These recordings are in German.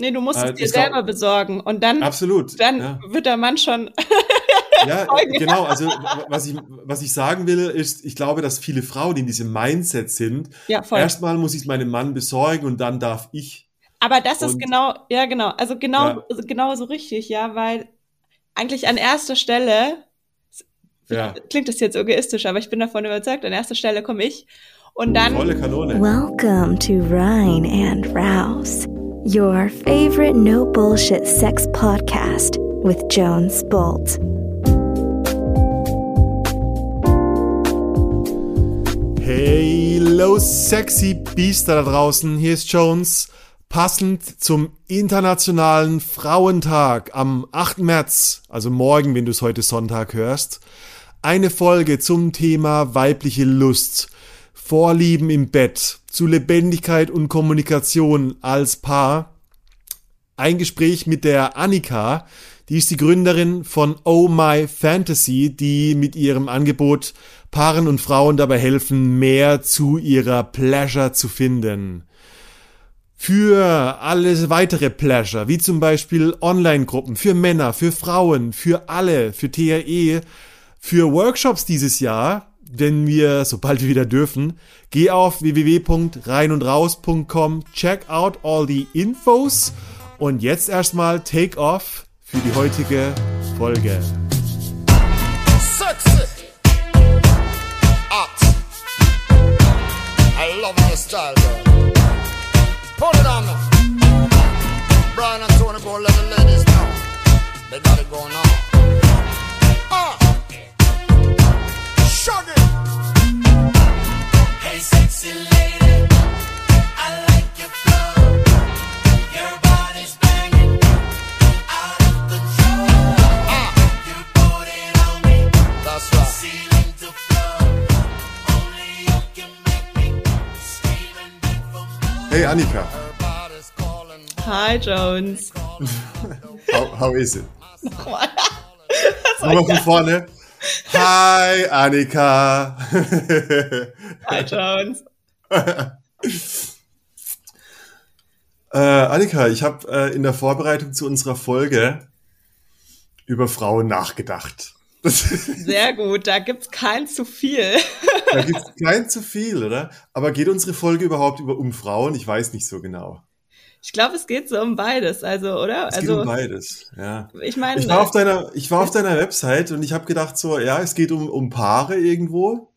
Nee, du musst äh, es dir selber besorgen und dann, absolut, dann ja. wird der Mann schon. ja, genau. Also was ich, was ich sagen will, ist, ich glaube, dass viele Frauen in diesem Mindset sind. Ja, voll. Erstmal muss ich es meinem Mann besorgen und dann darf ich. Aber das und, ist genau, ja genau, also genau, ja. genau so richtig, ja, weil eigentlich an erster Stelle, ja. klingt das jetzt egoistisch, aber ich bin davon überzeugt, an erster Stelle komme ich und dann. Volle Kanone. Welcome to Rhine and Rouse. Your favorite no bullshit sex podcast with Jones Bolt. Hello, sexy Biester da draußen. Hier ist Jones. Passend zum Internationalen Frauentag am 8. März, also morgen, wenn du es heute Sonntag hörst, eine Folge zum Thema weibliche Lust. Vorlieben im Bett, zu Lebendigkeit und Kommunikation als Paar. Ein Gespräch mit der Annika, die ist die Gründerin von Oh My Fantasy, die mit ihrem Angebot Paaren und Frauen dabei helfen, mehr zu ihrer Pleasure zu finden. Für alles weitere Pleasure, wie zum Beispiel Online-Gruppen, für Männer, für Frauen, für alle, für TRE, für Workshops dieses Jahr, wenn wir, sobald wir wieder dürfen, geh auf www.reinundraus.com, check out all the infos und jetzt erstmal take off für die heutige Folge. Sexy. Hot. I love my style, girl. Put it on me. Brian and Tony, go let the ladies know. They got it going on. Annika. Hi, Jones. how, how is it? Nochmal. Nochmal von vorne. Hi, Annika. Hi, Jones. äh, Annika, ich habe äh, in der Vorbereitung zu unserer Folge über Frauen nachgedacht. Sehr gut, da gibt's kein zu viel. da gibt's kein zu viel, oder? Aber geht unsere Folge überhaupt über um Frauen? Ich weiß nicht so genau. Ich glaube, es geht so um beides, also, oder? Es also, geht um beides, ja. Ich meine. Ich war auf deiner, ich war auf deiner Website und ich habe gedacht so, ja, es geht um, um Paare irgendwo.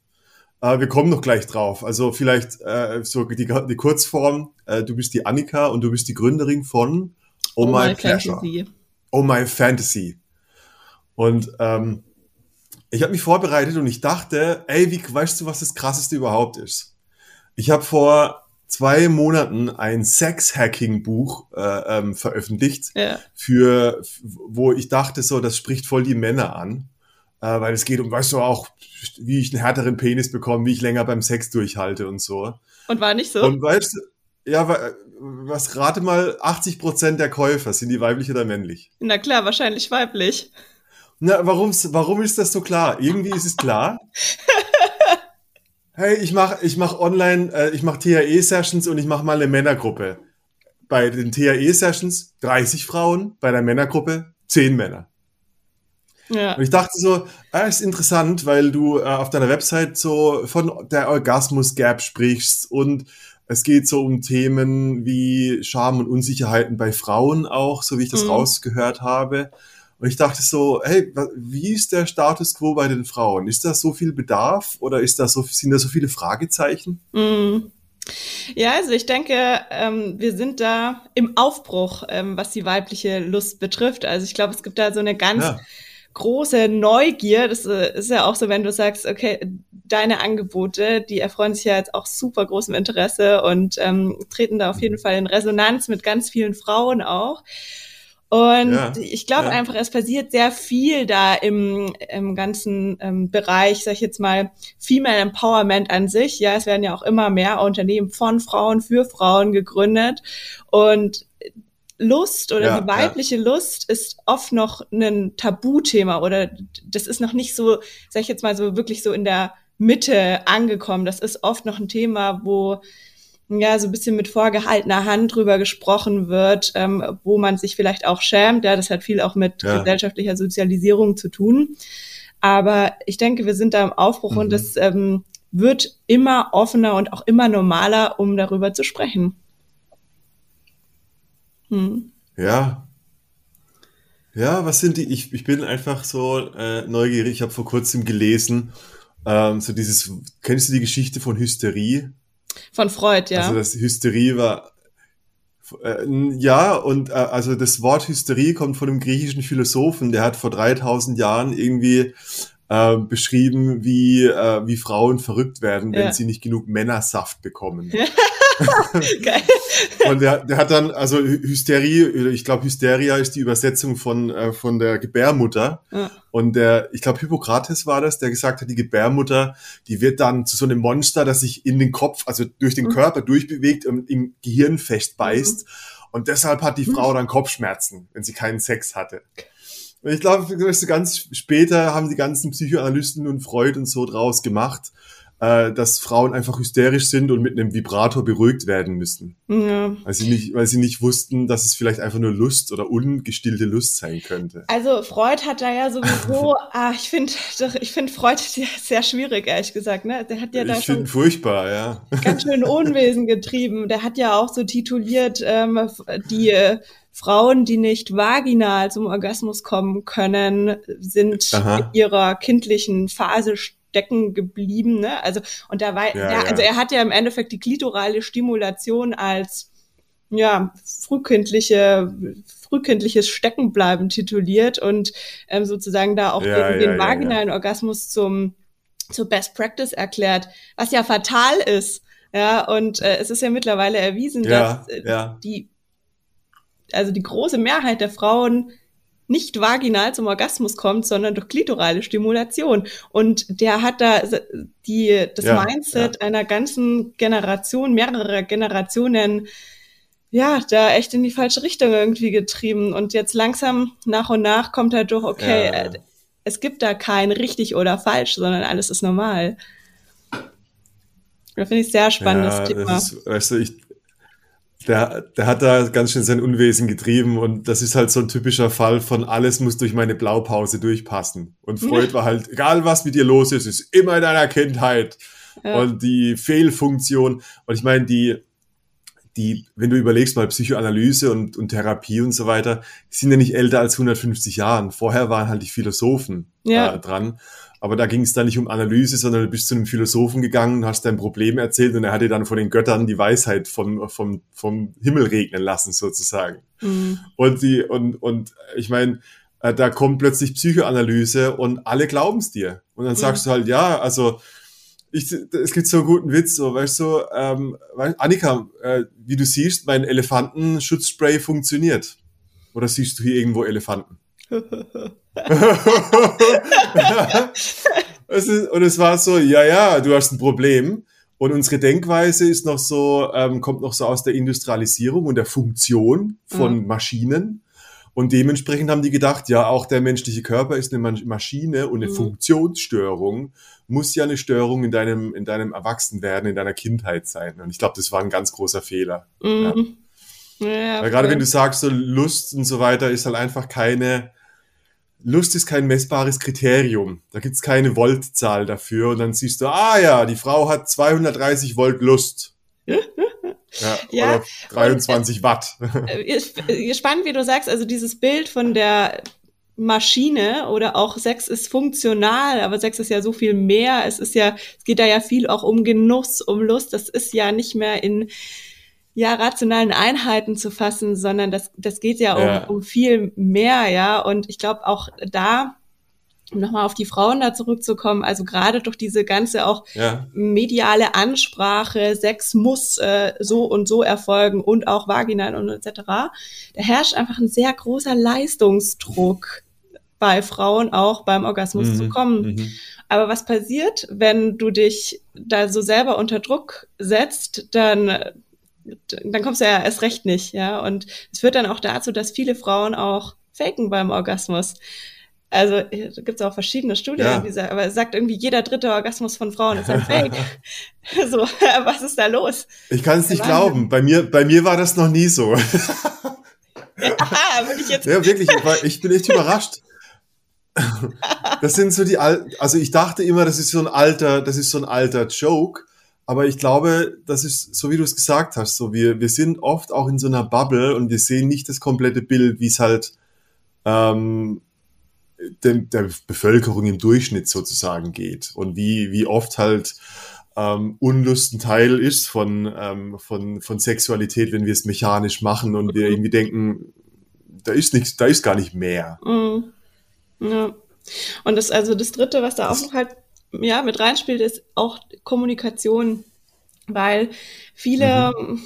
Äh, wir kommen noch gleich drauf. Also vielleicht äh, so die, die Kurzform, äh, du bist die Annika und du bist die Gründerin von Oh, oh My, my Pleasure. Fantasy. Oh My Fantasy. Und ähm, ich habe mich vorbereitet und ich dachte, ey, wie weißt du, was das krasseste überhaupt ist? Ich habe vor zwei Monaten ein Sex-Hacking-Buch äh, ähm, veröffentlicht, ja. für wo ich dachte so, das spricht voll die Männer an, äh, weil es geht um, weißt du auch, wie ich einen härteren Penis bekomme, wie ich länger beim Sex durchhalte und so. Und war nicht so. Und weißt du, ja, was rate mal, 80 Prozent der Käufer sind die weiblich oder männlich? Na klar, wahrscheinlich weiblich. Na, warum, warum ist das so klar? Irgendwie ist es klar. hey, ich mache ich mach online, äh, ich mache THE-Sessions und ich mache mal eine Männergruppe. Bei den THE-Sessions 30 Frauen, bei der Männergruppe 10 Männer. Ja. Und ich dachte so, ah, ist interessant, weil du äh, auf deiner Website so von der Orgasmus-Gap sprichst und es geht so um Themen wie Scham und Unsicherheiten bei Frauen auch, so wie ich das mhm. rausgehört habe. Und ich dachte so, hey, wie ist der Status quo bei den Frauen? Ist da so viel Bedarf oder ist da so, sind da so viele Fragezeichen? Mm. Ja, also ich denke, ähm, wir sind da im Aufbruch, ähm, was die weibliche Lust betrifft. Also ich glaube, es gibt da so eine ganz ja. große Neugier. Das äh, ist ja auch so, wenn du sagst, okay, deine Angebote, die erfreuen sich ja jetzt auch super großem Interesse und ähm, treten da auf jeden Fall in Resonanz mit ganz vielen Frauen auch. Und ja, ich glaube ja. einfach, es passiert sehr viel da im, im ganzen ähm, Bereich, sag ich jetzt mal, Female Empowerment an sich. Ja, es werden ja auch immer mehr Unternehmen von Frauen für Frauen gegründet. Und Lust oder ja, die weibliche ja. Lust ist oft noch ein Tabuthema oder das ist noch nicht so, sag ich jetzt mal so, wirklich so in der Mitte angekommen. Das ist oft noch ein Thema, wo ja, so ein bisschen mit vorgehaltener Hand drüber gesprochen wird, ähm, wo man sich vielleicht auch schämt. Ja, das hat viel auch mit ja. gesellschaftlicher Sozialisierung zu tun. Aber ich denke, wir sind da im Aufbruch mhm. und es ähm, wird immer offener und auch immer normaler, um darüber zu sprechen. Hm. Ja. Ja, was sind die? Ich, ich bin einfach so äh, neugierig. Ich habe vor kurzem gelesen, ähm, so dieses, kennst du die Geschichte von Hysterie? Von Freud, ja. Also das Hysterie war, äh, ja, und äh, also das Wort Hysterie kommt von einem griechischen Philosophen, der hat vor 3000 Jahren irgendwie äh, beschrieben, wie, äh, wie Frauen verrückt werden, wenn ja. sie nicht genug Männersaft bekommen. Geil. Und der, der hat dann, also Hysterie, ich glaube Hysteria ist die Übersetzung von, äh, von der Gebärmutter. Ja. Und der, ich glaube Hippokrates war das, der gesagt hat, die Gebärmutter, die wird dann zu so einem Monster, das sich in den Kopf, also durch den mhm. Körper durchbewegt und im Gehirn festbeißt. Mhm. Und deshalb hat die Frau mhm. dann Kopfschmerzen, wenn sie keinen Sex hatte. Und ich glaube, ganz später haben die ganzen Psychoanalysten und Freud und so draus gemacht, äh, dass Frauen einfach hysterisch sind und mit einem Vibrator beruhigt werden müssen. Ja. Weil sie nicht, weil sie nicht wussten, dass es vielleicht einfach nur Lust oder ungestillte Lust sein könnte. Also Freud hat da ja sowieso, ah, ich finde, ich finde Freud sehr schwierig, ehrlich gesagt. Ne? Der hat ja da ich finde furchtbar, ja. Ganz schön Unwesen getrieben. Der hat ja auch so tituliert, ähm, die äh, Frauen, die nicht vaginal zum Orgasmus kommen können, sind Aha. in ihrer kindlichen Phase stecken geblieben. Ne? Also und da war, ja, der, ja. also er hat ja im Endeffekt die klitorale Stimulation als ja frühkindliche frühkindliches Steckenbleiben tituliert und ähm, sozusagen da auch ja, den, den vaginalen Orgasmus zum zur Best Practice erklärt, was ja fatal ist. Ja, und äh, es ist ja mittlerweile erwiesen, dass äh, die also die große Mehrheit der Frauen nicht vaginal zum Orgasmus kommt, sondern durch klitorale Stimulation. Und der hat da die, das ja, Mindset ja. einer ganzen Generation, mehrerer Generationen, ja, da echt in die falsche Richtung irgendwie getrieben. Und jetzt langsam nach und nach kommt halt durch, okay, ja. Äh, es gibt da kein richtig oder falsch, sondern alles ist normal. Da finde ich sehr spannendes Thema. Ist, weißt du, ich, der, der hat da ganz schön sein Unwesen getrieben und das ist halt so ein typischer Fall von alles muss durch meine Blaupause durchpassen. Und Freud war halt, egal was mit dir los ist, ist immer in deiner Kindheit. Ja. Und die Fehlfunktion, und ich meine, die, die, wenn du überlegst mal Psychoanalyse und, und Therapie und so weiter, die sind ja nicht älter als 150 Jahren. Vorher waren halt die Philosophen ja. äh, dran. Aber da ging es dann nicht um Analyse, sondern du bist zu einem Philosophen gegangen, hast dein Problem erzählt und er hat dir dann von den Göttern die Weisheit vom, vom, vom Himmel regnen lassen, sozusagen. Mhm. Und die, und, und ich meine, äh, da kommt plötzlich Psychoanalyse und alle glauben es dir. Und dann sagst ja. du halt, ja, also ich, es gibt so einen guten Witz, so, weißt du, ähm, Annika, äh, wie du siehst, mein Elefantenschutzspray funktioniert. Oder siehst du hier irgendwo Elefanten? und es war so, ja, ja, du hast ein Problem. Und unsere Denkweise ist noch so, ähm, kommt noch so aus der Industrialisierung und der Funktion von mhm. Maschinen. Und dementsprechend haben die gedacht, ja, auch der menschliche Körper ist eine Maschine und eine mhm. Funktionsstörung muss ja eine Störung in deinem, in deinem Erwachsenwerden, in deiner Kindheit sein. Und ich glaube, das war ein ganz großer Fehler. Mhm. Ja. Ja, Weil gerade wenn du sagst, so Lust und so weiter ist halt einfach keine, Lust ist kein messbares Kriterium. Da gibt's keine Voltzahl dafür. Und dann siehst du, ah ja, die Frau hat 230 Volt Lust. Ja, ja, oder 23 und, Watt. Äh, spannend, wie du sagst, also dieses Bild von der Maschine oder auch Sex ist funktional, aber Sex ist ja so viel mehr. Es ist ja, es geht da ja viel auch um Genuss, um Lust. Das ist ja nicht mehr in ja, rationalen Einheiten zu fassen, sondern das, das geht ja, ja. Um, um viel mehr, ja. Und ich glaube auch da, um nochmal auf die Frauen da zurückzukommen, also gerade durch diese ganze auch ja. mediale Ansprache, Sex muss äh, so und so erfolgen und auch vaginal und etc., da herrscht einfach ein sehr großer Leistungsdruck bei Frauen auch beim Orgasmus mhm. zu kommen. Mhm. Aber was passiert, wenn du dich da so selber unter Druck setzt, dann dann kommst du ja erst recht nicht, ja. Und es führt dann auch dazu, dass viele Frauen auch faken beim Orgasmus. Also gibt es auch verschiedene Studien, ja. die sagen, aber es sagt irgendwie, jeder dritte Orgasmus von Frauen ist ein Fake. so, was ist da los? Ich kann es nicht glauben. Bei mir, bei mir war das noch nie so. Würde ich jetzt. Ja, wirklich, ich bin echt überrascht. Das sind so die alten, also ich dachte immer, das ist so ein alter, das ist so ein alter Joke, aber ich glaube, das ist, so wie du es gesagt hast, so wir, wir sind oft auch in so einer Bubble und wir sehen nicht das komplette Bild, wie es halt ähm, dem, der Bevölkerung im Durchschnitt sozusagen geht und wie, wie oft halt ähm, Unlust ein Teil ist von, ähm, von, von Sexualität, wenn wir es mechanisch machen und wir irgendwie denken, da ist nichts, da ist gar nicht mehr. Mhm. Ja. Und das, also das dritte, was da auch noch halt ja, mit reinspielt, ist auch Kommunikation, weil viele, mhm.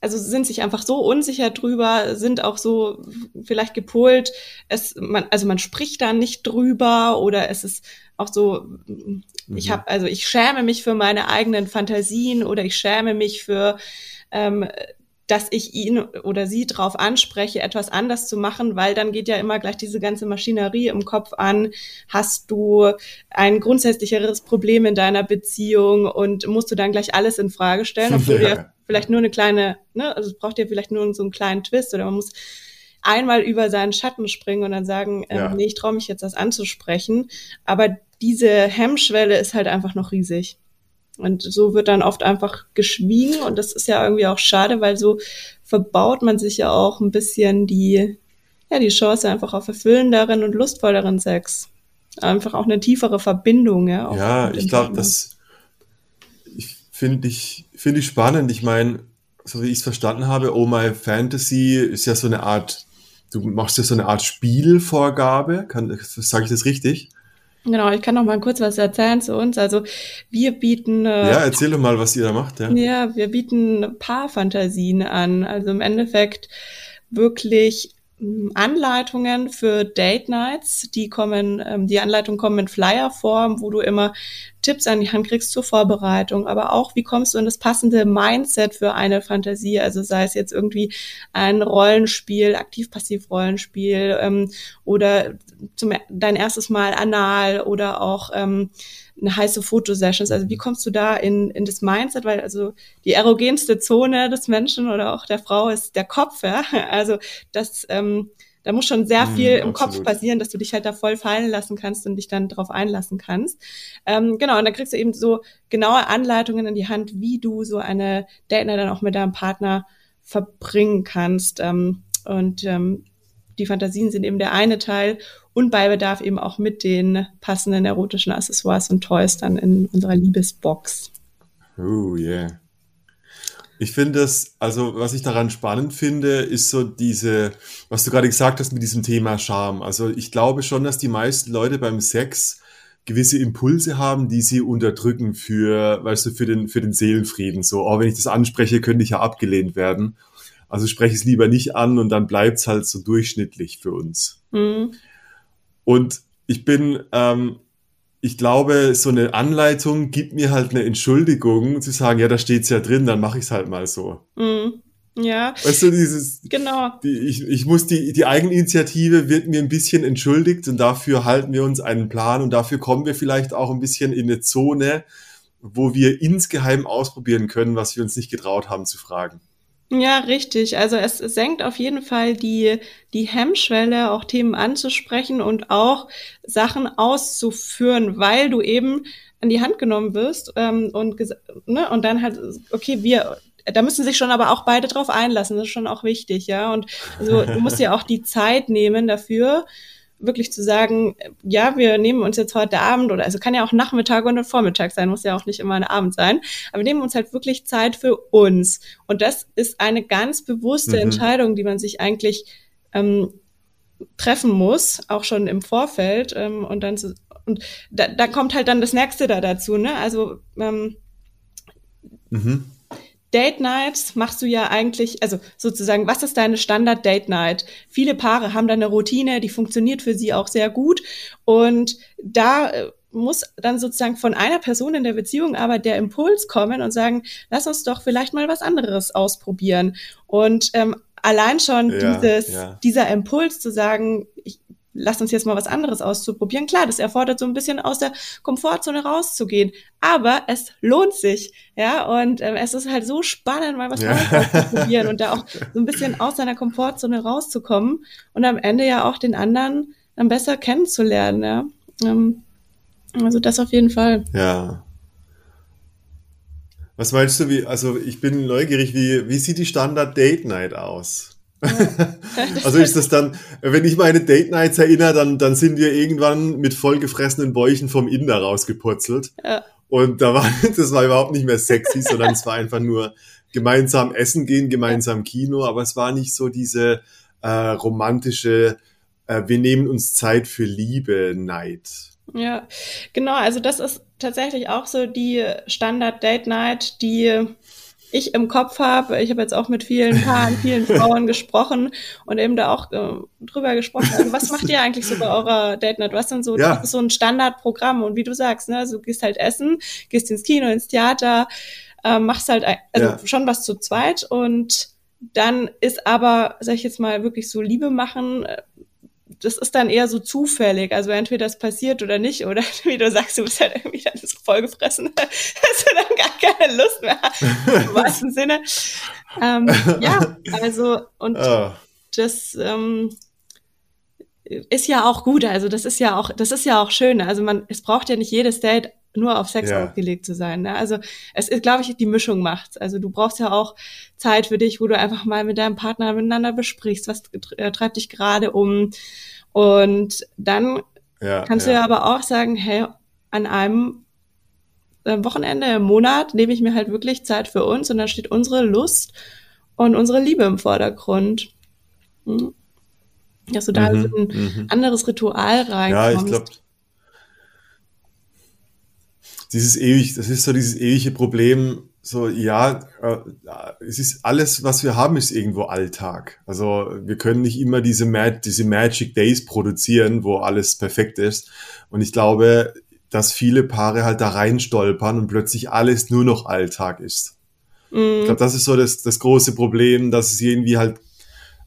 also sind sich einfach so unsicher drüber, sind auch so vielleicht gepolt, es, man, also man spricht da nicht drüber oder es ist auch so, mhm. ich habe, also ich schäme mich für meine eigenen Fantasien oder ich schäme mich für ähm, dass ich ihn oder sie darauf anspreche, etwas anders zu machen, weil dann geht ja immer gleich diese ganze Maschinerie im Kopf an. Hast du ein grundsätzlicheres Problem in deiner Beziehung und musst du dann gleich alles in Frage stellen, obwohl ja. du vielleicht nur eine kleine, ne, also es braucht ja vielleicht nur so einen kleinen Twist oder man muss einmal über seinen Schatten springen und dann sagen, ähm, ja. nee, ich traue mich jetzt das anzusprechen. Aber diese Hemmschwelle ist halt einfach noch riesig. Und so wird dann oft einfach geschwiegen und das ist ja irgendwie auch schade, weil so verbaut man sich ja auch ein bisschen die, ja, die Chance einfach auf erfüllenderen und lustvolleren Sex. Einfach auch eine tiefere Verbindung, ja. Ja, ich glaube, das finde ich, finde ich spannend. Ich meine, so wie ich es verstanden habe, Oh My Fantasy ist ja so eine Art, du machst ja so eine Art Spielvorgabe. Kann, sage ich das richtig? Genau, ich kann noch mal kurz was erzählen zu uns. Also wir bieten. Äh, ja, erzähl doch mal, was ihr da macht. Ja, ja wir bieten Paarfantasien an. Also im Endeffekt wirklich Anleitungen für Date Nights. Die kommen, ähm, die Anleitungen kommen in Flyer-Form, wo du immer Tipps an die Hand kriegst zur Vorbereitung, aber auch, wie kommst du in das passende Mindset für eine Fantasie? Also sei es jetzt irgendwie ein Rollenspiel, aktiv-passiv-Rollenspiel ähm, oder zum, dein erstes Mal anal oder auch ähm, eine heiße Fotosessions. Also wie kommst du da in, in das Mindset? Weil also die erogenste Zone des Menschen oder auch der Frau ist der Kopf, ja. Also das ähm, da muss schon sehr mhm, viel mm, im Kopf passieren, dass du dich halt da voll fallen lassen kannst und dich dann darauf einlassen kannst. Ähm, genau, und dann kriegst du eben so genaue Anleitungen in die Hand, wie du so eine Date dann auch mit deinem Partner verbringen kannst. Ähm, und ähm, die Fantasien sind eben der eine Teil und bei Bedarf eben auch mit den passenden erotischen Accessoires und Toys dann in unserer Liebesbox. Oh yeah. Ich finde das, also was ich daran spannend finde, ist so diese, was du gerade gesagt hast mit diesem Thema Scham. Also ich glaube schon, dass die meisten Leute beim Sex gewisse Impulse haben, die sie unterdrücken für, weißt du, für den, für den Seelenfrieden. So, oh, wenn ich das anspreche, könnte ich ja abgelehnt werden. Also spreche ich es lieber nicht an und dann bleibt es halt so durchschnittlich für uns. Mhm. Und ich bin, ähm, ich glaube, so eine Anleitung gibt mir halt eine Entschuldigung, zu sagen, ja, da steht's ja drin, dann mache ich's halt mal so. Mm, ja. Weißt du, dieses, genau. Die, ich, ich muss die, die Eigeninitiative wird mir ein bisschen entschuldigt und dafür halten wir uns einen Plan und dafür kommen wir vielleicht auch ein bisschen in eine Zone, wo wir insgeheim ausprobieren können, was wir uns nicht getraut haben zu fragen. Ja, richtig. Also es senkt auf jeden Fall die, die Hemmschwelle, auch Themen anzusprechen und auch Sachen auszuführen, weil du eben an die Hand genommen wirst ähm, und, ne, und dann halt, okay, wir, da müssen sich schon aber auch beide drauf einlassen, das ist schon auch wichtig, ja. Und also, du musst ja auch die Zeit nehmen dafür, wirklich zu sagen, ja, wir nehmen uns jetzt heute Abend oder also kann ja auch Nachmittag und Vormittag sein, muss ja auch nicht immer ein Abend sein, aber wir nehmen uns halt wirklich Zeit für uns. Und das ist eine ganz bewusste mhm. Entscheidung, die man sich eigentlich ähm, treffen muss, auch schon im Vorfeld. Ähm, und dann so, und da, da kommt halt dann das nächste da dazu, ne? Also ähm, mhm. Date Nights machst du ja eigentlich, also sozusagen, was ist deine Standard Date Night? Viele Paare haben da eine Routine, die funktioniert für sie auch sehr gut und da äh, muss dann sozusagen von einer Person in der Beziehung aber der Impuls kommen und sagen, lass uns doch vielleicht mal was anderes ausprobieren. Und ähm, allein schon ja, dieses, ja. dieser Impuls zu sagen, ich lass uns jetzt mal was anderes auszuprobieren. Klar, das erfordert so ein bisschen aus der Komfortzone rauszugehen, aber es lohnt sich, ja, und ähm, es ist halt so spannend, mal was Neues auszuprobieren und da auch so ein bisschen aus seiner Komfortzone rauszukommen und am Ende ja auch den anderen dann besser kennenzulernen, ja. Ähm, also das auf jeden Fall. Ja. Was meinst du, wie, also ich bin neugierig, wie, wie sieht die Standard Date Night aus? Also ist das dann, wenn ich meine Date Nights erinnere, dann, dann sind wir irgendwann mit vollgefressenen Bäuchen vom Inder rausgepurzelt. Ja. Und da war, das war überhaupt nicht mehr sexy, sondern es war einfach nur gemeinsam essen gehen, gemeinsam Kino, aber es war nicht so diese äh, romantische, äh, wir nehmen uns Zeit für Liebe Night. Ja, genau. Also das ist tatsächlich auch so die Standard-Date-Night, die ich im Kopf habe. Ich habe jetzt auch mit vielen Paaren, vielen Frauen gesprochen und eben da auch äh, drüber gesprochen. Also was macht ihr eigentlich so bei eurer Date Night? Was sind so, ja. das ist so ein Standardprogramm und wie du sagst, ne, also du gehst halt essen, gehst ins Kino, ins Theater, äh, machst halt also ja. schon was zu zweit und dann ist aber, sag ich jetzt mal, wirklich so Liebe machen, äh, das ist dann eher so zufällig. Also entweder das passiert oder nicht. Oder wie du sagst, du bist halt irgendwie dann so vollgefressen. Hast du dann gar keine Lust mehr. Im wahrsten Sinne. Ähm, ja, also und oh. das ähm, ist ja auch gut. Also das ist ja auch, das ist ja auch schön. Also man, es braucht ja nicht jedes Date nur auf Sex ja. ausgelegt zu sein. Ne? Also es ist, glaube ich, die Mischung macht's. Also du brauchst ja auch Zeit für dich, wo du einfach mal mit deinem Partner miteinander besprichst, was äh, treibt dich gerade um. Und dann ja, kannst ja. du ja aber auch sagen, hey, an einem äh, Wochenende im Monat nehme ich mir halt wirklich Zeit für uns und dann steht unsere Lust und unsere Liebe im Vordergrund. Hm? Dass du da mhm, so ein mhm. anderes Ritual reinkommst. Ja, ich glaube, dieses ewig, das ist so dieses ewige Problem, so, ja, äh, es ist alles, was wir haben, ist irgendwo Alltag. Also wir können nicht immer diese, Mag diese Magic Days produzieren, wo alles perfekt ist. Und ich glaube, dass viele Paare halt da reinstolpern und plötzlich alles nur noch Alltag ist. Mm. Ich glaube, das ist so das, das große Problem, dass es irgendwie halt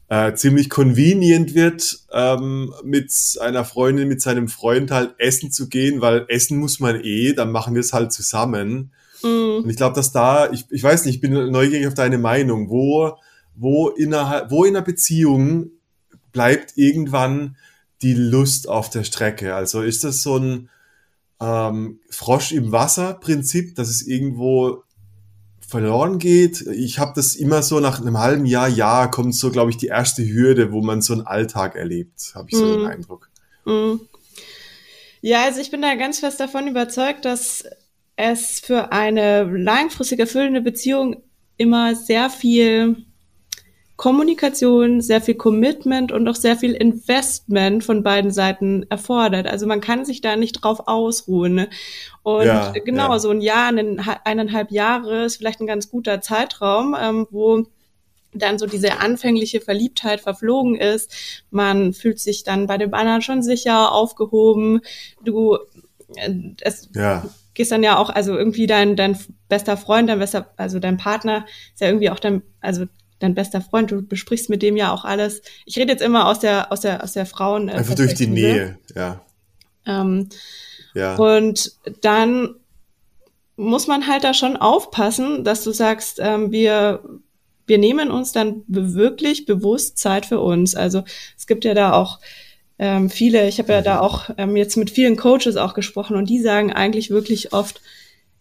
äh, ziemlich convenient wird, ähm, mit einer Freundin, mit seinem Freund halt essen zu gehen, weil essen muss man eh, dann machen wir es halt zusammen. Mhm. Und ich glaube, dass da, ich, ich weiß nicht, ich bin neugierig auf deine Meinung, wo, wo, innerhalb, wo in einer Beziehung bleibt irgendwann die Lust auf der Strecke? Also ist das so ein ähm, Frosch im Wasser Prinzip, dass es irgendwo verloren geht. Ich habe das immer so nach einem halben Jahr, Jahr kommt so, glaube ich, die erste Hürde, wo man so einen Alltag erlebt, habe ich so mm. den Eindruck. Mm. Ja, also ich bin da ganz fest davon überzeugt, dass es für eine langfristig erfüllende Beziehung immer sehr viel Kommunikation, sehr viel Commitment und auch sehr viel Investment von beiden Seiten erfordert. Also man kann sich da nicht drauf ausruhen. Und ja, genau, ja. so ein Jahr, eineinhalb Jahre ist vielleicht ein ganz guter Zeitraum, ähm, wo dann so diese anfängliche Verliebtheit verflogen ist. Man fühlt sich dann bei dem anderen schon sicher, aufgehoben. Du, äh, es, ja gehst dann ja auch, also irgendwie dein, dein bester Freund, dein bester, also dein Partner ist ja irgendwie auch dein, also dein bester Freund, du besprichst mit dem ja auch alles. Ich rede jetzt immer aus der, aus der, aus der Frauen. Äh, Einfach durch die Nähe, ja. Ähm, ja. Und dann muss man halt da schon aufpassen, dass du sagst, ähm, wir, wir nehmen uns dann wirklich bewusst Zeit für uns. Also es gibt ja da auch ähm, viele, ich habe ja da auch ähm, jetzt mit vielen Coaches auch gesprochen und die sagen eigentlich wirklich oft,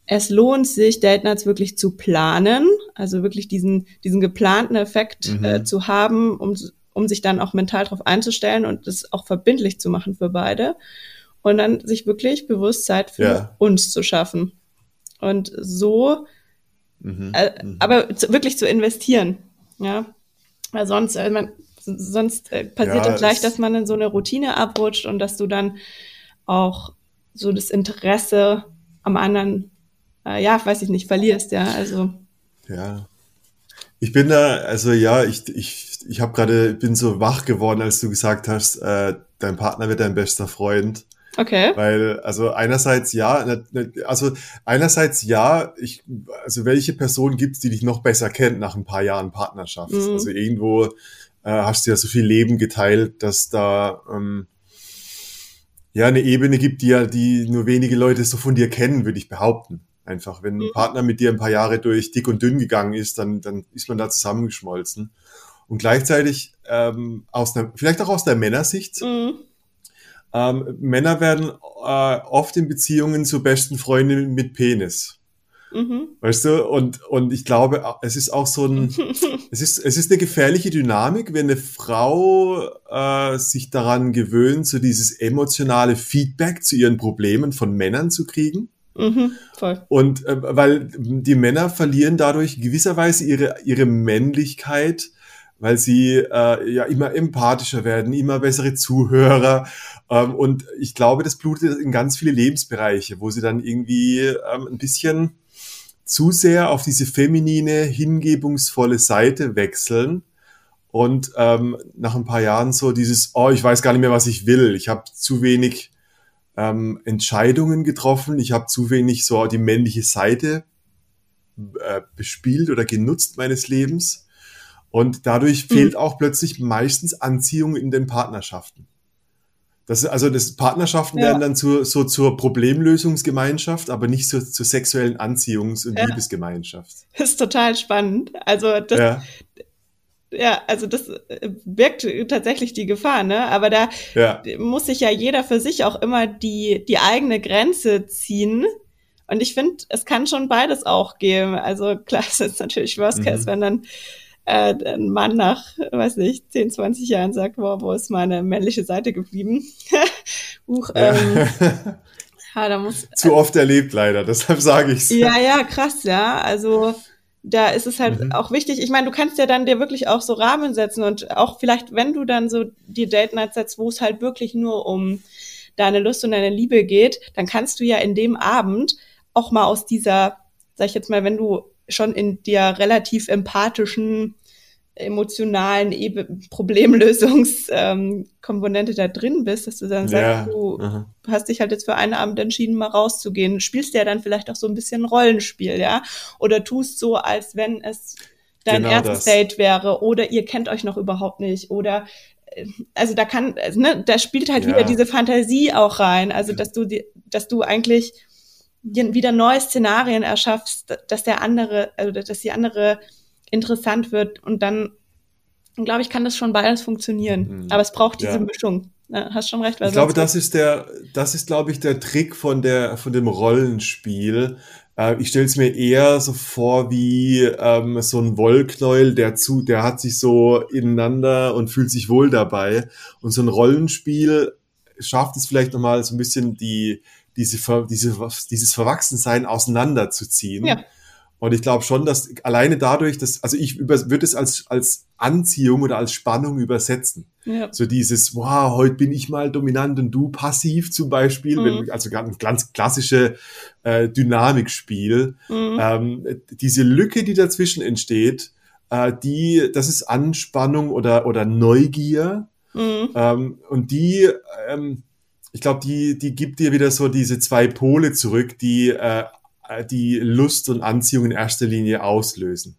es lohnt sich, Date Nights wirklich zu planen, also wirklich diesen, diesen geplanten Effekt mhm. äh, zu haben, um, um sich dann auch mental darauf einzustellen und das auch verbindlich zu machen für beide. Und dann sich wirklich bewusst Zeit für ja. uns zu schaffen. Und so, mhm. Äh, mhm. aber zu, wirklich zu investieren. Ja. Weil sonst, äh, man, sonst äh, passiert ja, dann gleich, dass man in so eine Routine abrutscht und dass du dann auch so das Interesse am anderen äh, ja, weiß ich nicht, verlierst, ja, also. Ja. Ich bin da, also ja, ich, ich, ich habe gerade, bin so wach geworden, als du gesagt hast, äh, dein Partner wird dein bester Freund. Okay. Weil, also einerseits ja, also einerseits ja, ich, also welche Person gibt's, die dich noch besser kennt nach ein paar Jahren Partnerschaft? Mhm. Also irgendwo äh, hast du ja so viel Leben geteilt, dass da ähm, ja, eine Ebene gibt, die ja, die nur wenige Leute so von dir kennen, würde ich behaupten. Einfach, wenn ein Mhm. Partner mit dir ein paar Jahre durch dick und dünn gegangen ist, dann, dann ist man da zusammengeschmolzen. Und gleichzeitig ähm, aus einer, vielleicht auch aus der Männersicht. Mhm. Ähm, Männer werden äh, oft in Beziehungen zu besten Freunden mit Penis. Mhm. Weißt du? Und, und ich glaube, es ist auch so ein, es ist, es ist eine gefährliche Dynamik, wenn eine Frau äh, sich daran gewöhnt, so dieses emotionale Feedback zu ihren Problemen von Männern zu kriegen. Mhm. Voll. Und äh, weil die Männer verlieren dadurch gewisserweise ihre, ihre Männlichkeit, weil sie äh, ja immer empathischer werden, immer bessere Zuhörer. Ähm, und ich glaube, das blutet in ganz viele Lebensbereiche, wo sie dann irgendwie ähm, ein bisschen zu sehr auf diese feminine, hingebungsvolle Seite wechseln und ähm, nach ein paar Jahren so dieses, oh, ich weiß gar nicht mehr, was ich will. Ich habe zu wenig ähm, Entscheidungen getroffen. Ich habe zu wenig so die männliche Seite äh, bespielt oder genutzt meines Lebens. Und dadurch Mhm. fehlt auch plötzlich meistens Anziehung in den Partnerschaften. Das, also das Partnerschaften Ja. werden dann zur, so zur Problemlösungsgemeinschaft, aber nicht so zur sexuellen Anziehungs- und Ja. Liebesgemeinschaft. Das ist total spannend. Also das, ja, Ja, also das äh, birgt tatsächlich die Gefahr, ne? Aber da muss sich ja jeder für sich auch immer die, die eigene Grenze ziehen. Und ich finde, es kann schon beides auch geben. Also klar, es ist natürlich Worst Case, Mhm. wenn dann äh, ein Mann nach, weiß nicht, 10, 20 Jahren sagt, wow, wo ist meine männliche Seite geblieben? Huch, ähm, ja. da muss, Zu oft erlebt leider, deshalb sage ich's. ja, ja, krass, ja. Also da ist es halt Mhm. auch wichtig. Ich meine, du kannst ja dann dir wirklich auch so Rahmen setzen und auch vielleicht, wenn du dann so die Date Night setzt, wo es halt wirklich nur um deine Lust und deine Liebe geht, dann kannst du ja in dem Abend auch mal aus dieser, sag ich jetzt mal, wenn du schon in der relativ empathischen, emotionalen Ebe Problemlösungskomponente ähm, da drin bist, dass du dann Ja. sagst, du aha. hast dich halt jetzt für einen Abend entschieden, mal rauszugehen. Spielst ja dann vielleicht auch so ein bisschen Rollenspiel, ja? Oder tust so, als wenn es dein Genau erstes das. Date wäre oder ihr kennt euch noch überhaupt nicht oder äh, also da kann, also, ne, da spielt halt Ja. wieder diese Fantasie auch rein, also dass du die, dass du eigentlich wieder neue Szenarien erschaffst, dass der andere, also dass die andere interessant wird und dann glaube ich, kann das schon beides funktionieren. Mhm. Aber es braucht diese Ja. Mischung. Ja, hast schon recht. Weil Ich glaube, das ist der, das ist, glaube ich, der Trick von der, von dem Rollenspiel. Äh, ich stelle es mir eher so vor wie ähm, so ein Wollknäuel, der zu, der hat sich so ineinander und fühlt sich wohl dabei. Und so ein Rollenspiel schafft es vielleicht nochmal so ein bisschen die, diese, diese, dieses Verwachsensein auseinanderzuziehen. Ja. Und ich glaube schon, dass alleine dadurch, dass, also ich würde es als, als Anziehung oder als Spannung übersetzen. ja. So dieses, wow, heute bin ich mal dominant und du passiv zum Beispiel, Mhm. also ganz ganz klassische äh, Dynamikspiel. Mhm. Ähm, diese Lücke, die dazwischen entsteht, äh, die, das ist Anspannung oder, oder Neugier. Mhm. Ähm, und die, ähm, ich glaube, die, die gibt dir wieder so diese zwei Pole zurück, die äh, die Lust und Anziehung in erster Linie auslösen.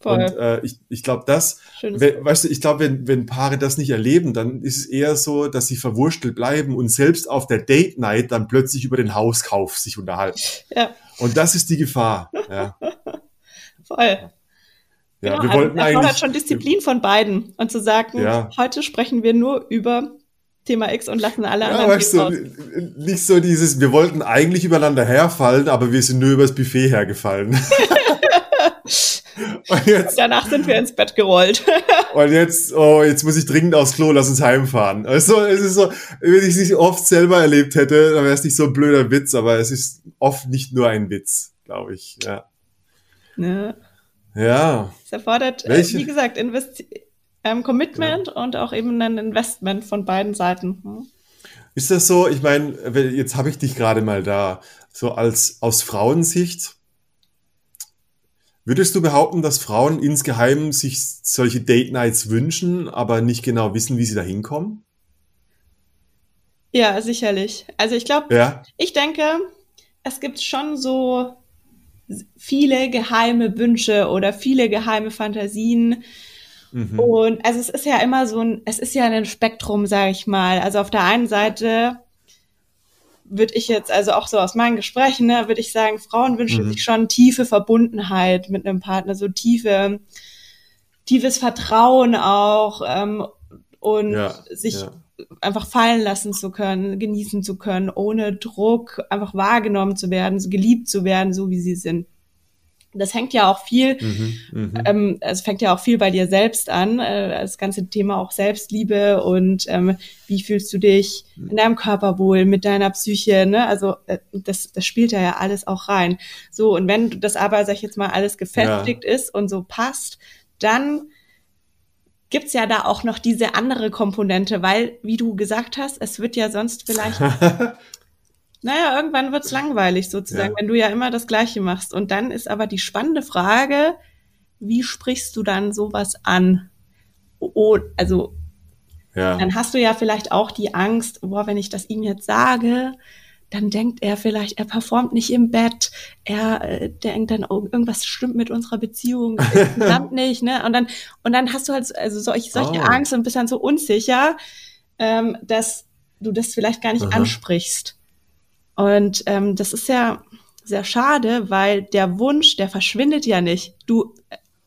Voll. Und äh, ich, ich glaube, das, we, weißt du, ich glaube, wenn, wenn Paare das nicht erleben, dann ist es eher so, dass sie verwurstelt bleiben und selbst auf der Date Night dann plötzlich über den Hauskauf sich unterhalten. Ja, Und das ist die Gefahr. Ja, voll. ja genau, wir also wollten erfordert eigentlich. schon Disziplin von beiden und zu sagen, Ja. heute sprechen wir nur über Thema X und lassen alle Ja, anderen weißt du, raus. nicht so dieses, wir wollten eigentlich übereinander herfallen, aber wir sind nur übers Buffet hergefallen. und jetzt, Danach sind wir ins Bett gerollt. und jetzt, oh, jetzt muss ich dringend aufs Klo, lass uns heimfahren. Also, es ist so, wenn ich es nicht oft selber erlebt hätte, dann wäre es nicht so ein blöder Witz, aber es ist oft nicht nur ein Witz, glaube ich. Ja. ne? Ja. Es erfordert, äh, Welche? wie gesagt, Investi ähm, Commitment und auch eben ein Investment von beiden Seiten. Hm? Ist das so? Ich meine, jetzt habe ich dich gerade mal da. So als aus Frauensicht, würdest du behaupten, dass Frauen insgeheim sich solche Date Nights wünschen, aber nicht genau wissen, wie sie da hinkommen? Ja, sicherlich. Also ich glaube, Ja. ich denke, es gibt schon so viele geheime Wünsche oder viele geheime Fantasien. Mhm. Und also es ist ja immer so ein, es ist ja ein Spektrum, sage ich mal. Also auf der einen Seite würde ich jetzt, also auch so aus meinen Gesprächen, ne, würde ich sagen, Frauen wünschen mhm. sich schon tiefe Verbundenheit mit einem Partner, so tiefe, tiefes Vertrauen auch ähm, und ja, sich ja. einfach fallen lassen zu können, genießen zu können, ohne Druck, einfach wahrgenommen zu werden, geliebt zu werden, so wie sie sind das hängt ja auch viel, mhm, mhm, ähm, es fängt ja auch viel bei dir selbst an, äh, das ganze Thema auch Selbstliebe und ähm, wie fühlst du dich in deinem Körper wohl, mit deiner Psyche, ne? Also äh, das, das spielt da ja alles auch rein. So, und wenn das aber, sag ich jetzt mal, alles gefestigt ja. ist und so passt, dann gibt's ja da auch noch diese andere Komponente, weil, wie du gesagt hast, es wird ja sonst vielleicht Naja, irgendwann wird's langweilig sozusagen, ja. wenn du ja immer das Gleiche machst. Und dann ist aber die spannende Frage, wie sprichst du dann sowas an? Oh, also, ja. dann hast du ja vielleicht auch die Angst, boah, wenn ich das ihm jetzt sage, dann denkt er vielleicht, er performt nicht im Bett, er äh, denkt dann, oh, irgendwas stimmt mit unserer Beziehung insgesamt nicht, ne? Und dann, und dann hast du halt also solch, solche oh. Angst und bist dann so unsicher, ähm, dass du das vielleicht gar nicht Aha. ansprichst. Und ähm, das ist ja sehr schade, weil der Wunsch, der verschwindet ja nicht. Du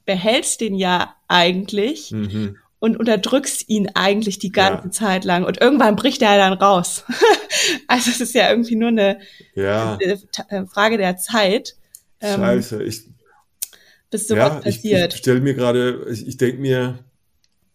behältst den ja eigentlich mhm. und unterdrückst ihn eigentlich die ganze ja. Zeit lang. Und irgendwann bricht er dann raus. also es ist ja irgendwie nur eine, ja. eine äh, Frage der Zeit. Ähm, Scheiße, ich bis sowas ja, passiert. Ich, ich stelle mir gerade, ich, ich denke mir,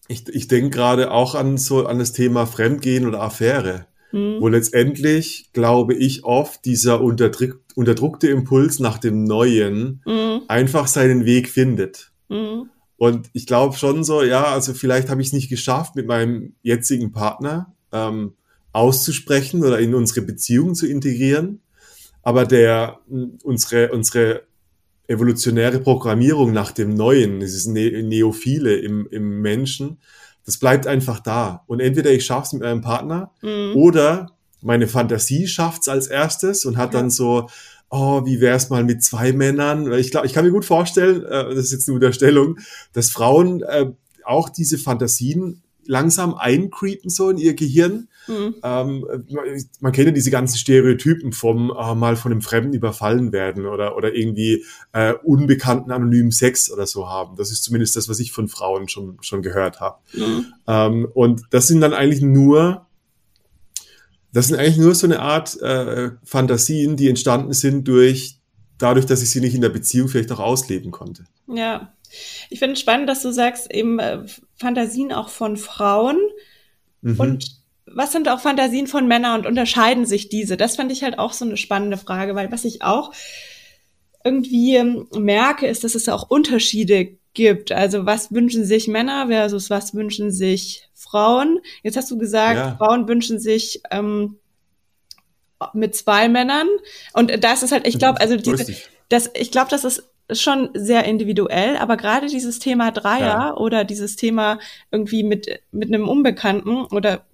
ich, ich denke gerade auch an so an das Thema Fremdgehen oder Affäre. Mhm. Wo letztendlich, glaube ich, oft dieser unterdrück, unterdrückte Impuls nach dem Neuen mhm. einfach seinen Weg findet. Mhm. Und ich glaube schon so, ja, also vielleicht habe ich es nicht geschafft, mit meinem jetzigen Partner ähm, auszusprechen oder in unsere Beziehung zu integrieren. Aber der, unsere, unsere evolutionäre Programmierung nach dem Neuen, dieses ne Neophile im, im Menschen, das bleibt einfach da. Und entweder ich schaffe es mit meinem Partner mhm. oder meine Fantasie schafft es als erstes und hat ja. dann so, oh, wie wäre es mal mit zwei Männern? Ich glaube, ich kann mir gut vorstellen, äh, das ist jetzt eine Unterstellung, dass Frauen äh, auch diese Fantasien langsam eincreepen so in ihr Gehirn. Mhm. Ähm, man kennt ja diese ganzen Stereotypen vom äh, mal von einem Fremden überfallen werden oder, oder irgendwie äh, unbekannten anonymen Sex oder so haben. Das ist zumindest das, was ich von Frauen schon, schon gehört habe. Mhm. Ähm, und das sind dann eigentlich nur das sind eigentlich nur so eine Art äh, Fantasien, die entstanden sind durch dadurch, dass ich sie nicht in der Beziehung vielleicht auch ausleben konnte. Ja, ich finde es spannend, dass du sagst, eben äh, Fantasien auch von Frauen. Mhm. Und was sind auch Fantasien von Männern und unterscheiden sich diese? Das fand ich halt auch so eine spannende Frage, weil was ich auch irgendwie ähm, merke, ist, dass es auch Unterschiede gibt. Also was wünschen sich Männer versus was wünschen sich Frauen? Jetzt hast du gesagt, ja. Frauen wünschen sich ähm, mit zwei Männern. Und das ist halt, ich glaube, also diese, das, ich glaube, das ist ist schon sehr individuell, aber gerade dieses Thema Dreier ja. oder dieses Thema irgendwie mit, mit einem Unbekannten oder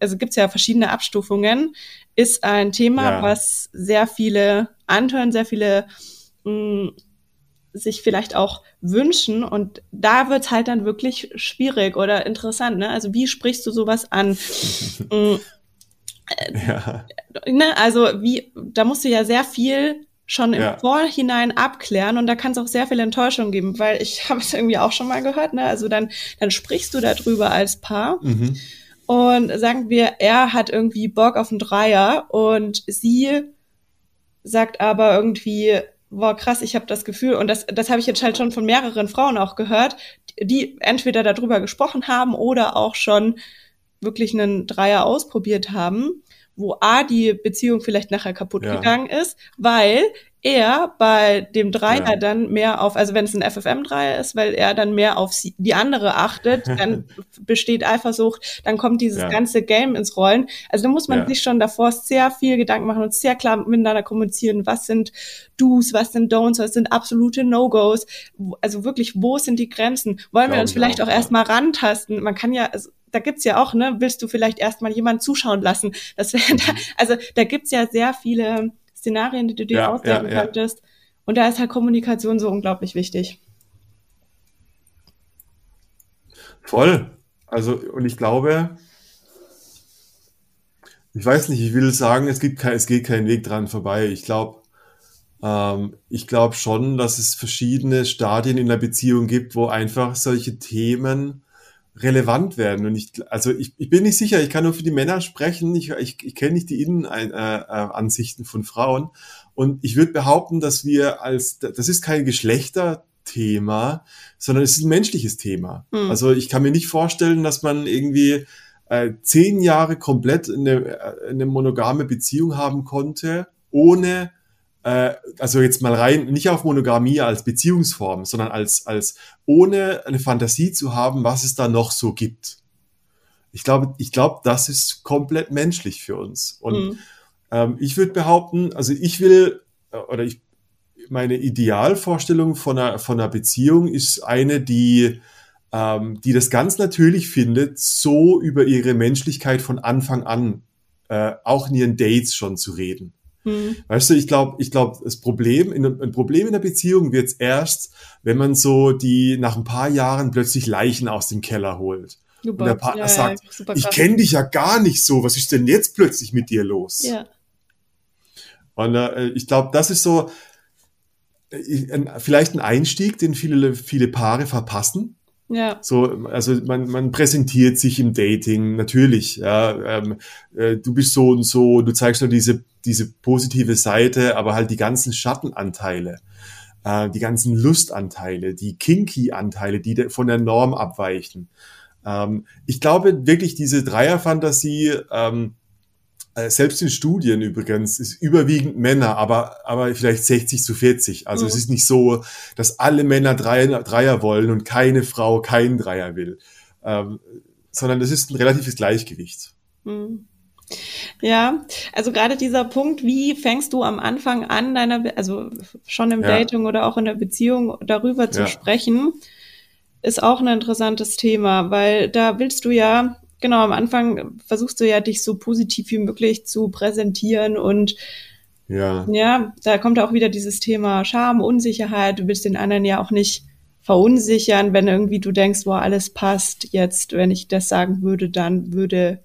also gibt's ja verschiedene Abstufungen, ist ein Thema, ja. was sehr viele anhören, sehr viele mh, mm, sich vielleicht auch wünschen und da wird's halt dann wirklich schwierig oder interessant. Ne? Also wie sprichst du sowas an? Mm, ja. ne? Also wie, da musst du ja sehr viel schon im ja. Vorhinein abklären und da kann es auch sehr viel Enttäuschung geben, weil ich habe es irgendwie auch schon mal gehört, ne? Also dann, dann sprichst du darüber als Paar mhm. und sagen wir, er hat irgendwie Bock auf einen Dreier und sie sagt aber irgendwie, boah, krass, ich habe das Gefühl, und das, das habe ich jetzt halt schon von mehreren Frauen auch gehört, die entweder darüber gesprochen haben oder auch schon wirklich einen Dreier ausprobiert haben wo A, die Beziehung vielleicht nachher kaputt ja. gegangen ist, weil er bei dem Dreier ja. dann mehr auf, also wenn es ein FFM-Dreier ist, weil er dann mehr auf sie, die andere achtet, dann besteht Eifersucht, dann kommt dieses ja. ganze Game ins Rollen. Also da muss man ja. sich schon davor sehr viel Gedanken machen und sehr klar miteinander kommunizieren, was sind Do's, was sind Don'ts, was sind absolute No-Gos, also wirklich, wo sind die Grenzen? Wollen wir uns vielleicht auch, auch erstmal rantasten? Man kann ja, also da gibt's ja auch, ne, willst du vielleicht erstmal jemanden zuschauen lassen? Das wäre da, also da gibt's ja sehr viele Szenarien, die du dir ja, ausdenken ja, könntest. Und da ist halt Kommunikation so unglaublich wichtig. Voll. Also, und ich glaube, ich weiß nicht, ich will sagen, es, gibt kein, es geht kein Weg dran vorbei. Ich glaube, ähm, ich glaube schon, dass es verschiedene Stadien in der Beziehung gibt, wo einfach solche Themen relevant werden. Und ich, also ich, ich bin nicht sicher, ich kann nur für die Männer sprechen, ich, ich, ich kenne nicht die Innenansichten äh, von Frauen. Und ich würde behaupten, dass wir als, das ist kein Geschlechterthema, sondern es ist ein menschliches Thema. Mhm. Also ich kann mir nicht vorstellen, dass man irgendwie äh, zehn Jahre komplett eine, äh, eine monogame Beziehung haben konnte, ohne äh, also jetzt mal rein, nicht auf Monogamie als Beziehungsform, sondern als, als ohne eine Fantasie zu haben, was es da noch so gibt. Ich glaube, ich glaube, das ist komplett menschlich für uns. Und mhm. ähm, ich würde behaupten, also ich will, äh, oder ich, meine Idealvorstellung von einer, von einer Beziehung ist eine, die, ähm, die das ganz natürlich findet, so über ihre Menschlichkeit von Anfang an, äh, auch in ihren Dates schon zu reden. Hm. Weißt du, ich glaube, ich glaube, das Problem, in, ein Problem in der Beziehung wird es erst, wenn man so die nach ein paar Jahren plötzlich Leichen aus dem Keller holt. Super. Und der Partner ja, sagt, ja, ich kenne dich ja gar nicht so, was ist denn jetzt plötzlich mit dir los? Ja. Und äh, ich glaube, das ist so äh, vielleicht ein Einstieg, den viele, viele Paare verpassen. Ja. So, also man, man präsentiert sich im Dating, natürlich. Ja, ähm, äh, du bist so und so, du zeigst nur diese, diese positive Seite, aber halt die ganzen Schattenanteile, äh, die ganzen Lustanteile, die Kinky-Anteile, die von der Norm abweichen. Ähm, ich glaube wirklich, diese Dreierfantasie, ähm, äh, selbst in Studien übrigens, ist überwiegend Männer, aber, aber vielleicht 60 zu 40. Also mhm. es ist nicht so, dass alle Männer Dreier, Dreier wollen und keine Frau keinen Dreier will, ähm, sondern es ist ein relatives Gleichgewicht. Mhm. Ja, also gerade dieser Punkt, wie fängst du am Anfang an, deiner, also schon im ja. Dating oder auch in der Beziehung darüber zu ja. sprechen, ist auch ein interessantes Thema, weil da willst du ja genau, am Anfang versuchst du ja, dich so positiv wie möglich zu präsentieren und ja, ja da kommt auch wieder dieses Thema Scham, Unsicherheit. Du willst den anderen ja auch nicht verunsichern, wenn irgendwie du denkst, boah, alles passt jetzt, wenn ich das sagen würde, dann würde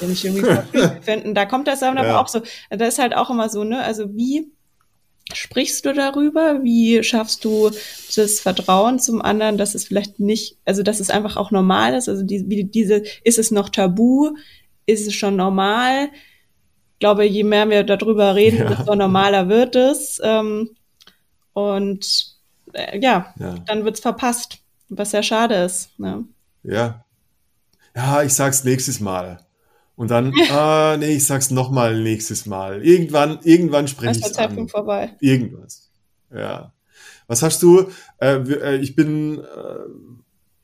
der mich irgendwie finden. Da kommt das aber ja. auch so. Das ist halt auch immer so, ne? Also wie sprichst du darüber? Wie schaffst du das Vertrauen zum anderen, dass es vielleicht nicht, also dass es einfach auch normal ist? Also die, wie diese, ist es noch tabu? Ist es schon normal? Ich glaube, je mehr wir darüber reden, ja. desto normaler wird es. Ähm, und äh, ja, ja, dann wird's verpasst, was sehr schade ist. Ne? Ja. Ja, ich sag's nächstes Mal. Und dann, ah, nee, ich sag's nochmal nächstes Mal. Irgendwann, irgendwann spreche ich an. vorbei. Irgendwas. Ja. Was hast du, äh, äh, ich bin, äh,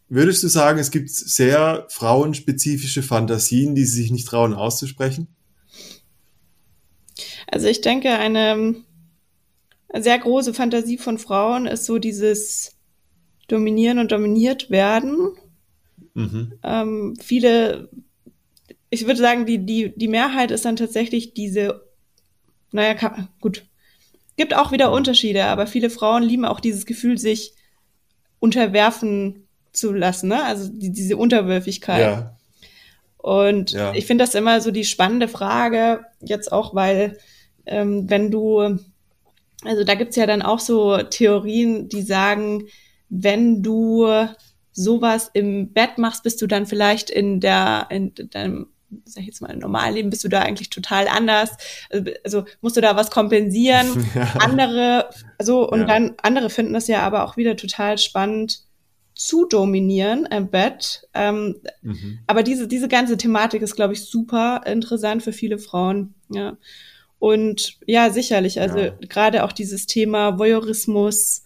würdest du sagen, es gibt sehr frauenspezifische Fantasien, die sie sich nicht trauen auszusprechen? Also ich denke, eine, eine sehr große Fantasie von Frauen ist so dieses Dominieren und dominiert werden. Mhm. Ähm, viele ich würde sagen, die, die, die Mehrheit ist dann tatsächlich diese, naja, kann, gut. Gibt auch wieder Unterschiede, aber viele Frauen lieben auch dieses Gefühl, sich unterwerfen zu lassen, ne? Also die, diese Unterwürfigkeit. Ja. Und ja. ich finde das immer so die spannende Frage, jetzt auch, weil ähm, wenn du, also da gibt's ja dann auch so Theorien, die sagen, wenn du sowas im Bett machst, bist du dann vielleicht in der, in deinem sag ich jetzt mal, im Normalleben bist du da eigentlich total anders. Also, also musst du da was kompensieren. Ja. Andere, also, und ja. dann, andere finden das ja aber auch wieder total spannend zu dominieren im Bett. Ähm, mhm. Aber diese, diese ganze Thematik ist, glaube ich, super interessant für viele Frauen. Ja. Und ja, sicherlich, also ja. gerade auch dieses Thema Voyeurismus,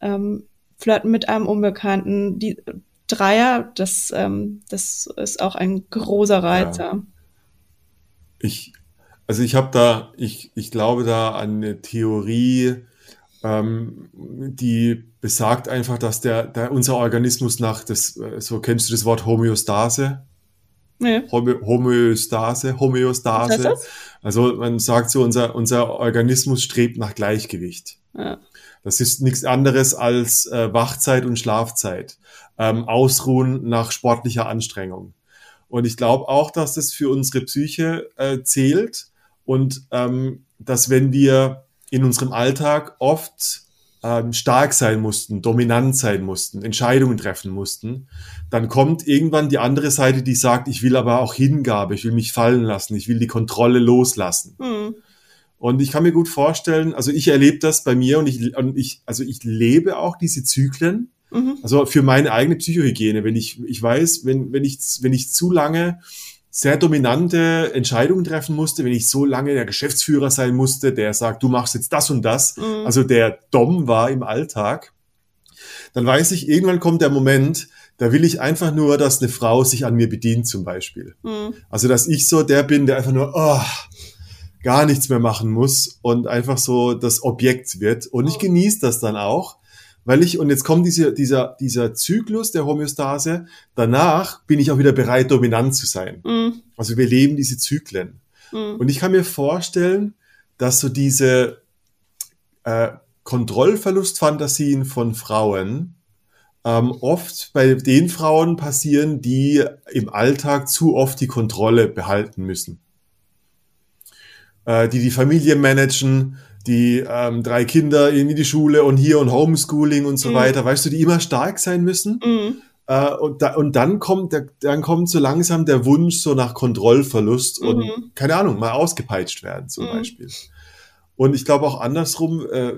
ähm, Flirten mit einem Unbekannten, die, Dreier, das, ähm, das ist auch ein großer Reizer. Ja. Ich, also ich habe da, ich, ich glaube da an eine Theorie, ähm, die besagt einfach, dass der, der unser Organismus nach das, so kennst du das Wort Homöostase? Nee. Homöostase, Homöostase. Also man sagt so, unser, unser Organismus strebt nach Gleichgewicht. Ja. Das ist nichts anderes als äh, Wachzeit und Schlafzeit ähm, ausruhen nach sportlicher Anstrengung. Und ich glaube auch, dass das für unsere Psyche äh, zählt und ähm, dass wenn wir in unserem Alltag oft ähm, stark sein mussten, dominant sein mussten, Entscheidungen treffen mussten, dann kommt irgendwann die andere Seite, die sagt, ich will aber auch Hingabe, ich will mich fallen lassen, ich will die Kontrolle loslassen. Mhm. Und ich kann mir gut vorstellen, also ich erlebe das bei mir und ich, und ich, also ich lebe auch diese Zyklen. Mhm. Also für meine eigene Psychohygiene, wenn ich, ich weiß, wenn, wenn ich, wenn ich zu lange sehr dominante Entscheidungen treffen musste, wenn ich so lange der Geschäftsführer sein musste, der sagt, du machst jetzt das und das, mhm. also der Dom war im Alltag, dann weiß ich, irgendwann kommt der Moment, da will ich einfach nur, dass eine Frau sich an mir bedient zum Beispiel. Mhm. Also dass ich so der bin, der einfach nur oh, gar nichts mehr machen muss und einfach so das Objekt wird. Und ich oh. genieße das dann auch, weil ich, und jetzt kommt diese, dieser, dieser Zyklus der Homöostase, danach bin ich auch wieder bereit, dominant zu sein. Mhm. Also wir leben diese Zyklen. Mhm. Und ich kann mir vorstellen, dass so diese äh, Kontrollverlustfantasien von Frauen ähm, oft bei den Frauen passieren, die im Alltag zu oft die Kontrolle behalten müssen. Äh, die die Familie managen, die ähm, drei Kinder in die Schule und hier und Homeschooling und so mhm. weiter, weißt du, die immer stark sein müssen. Mhm. Äh, und, da, und dann kommt der, dann kommt so langsam der Wunsch so nach Kontrollverlust mhm. und keine Ahnung, mal ausgepeitscht werden zum mhm. Beispiel. Und ich glaube auch andersrum äh,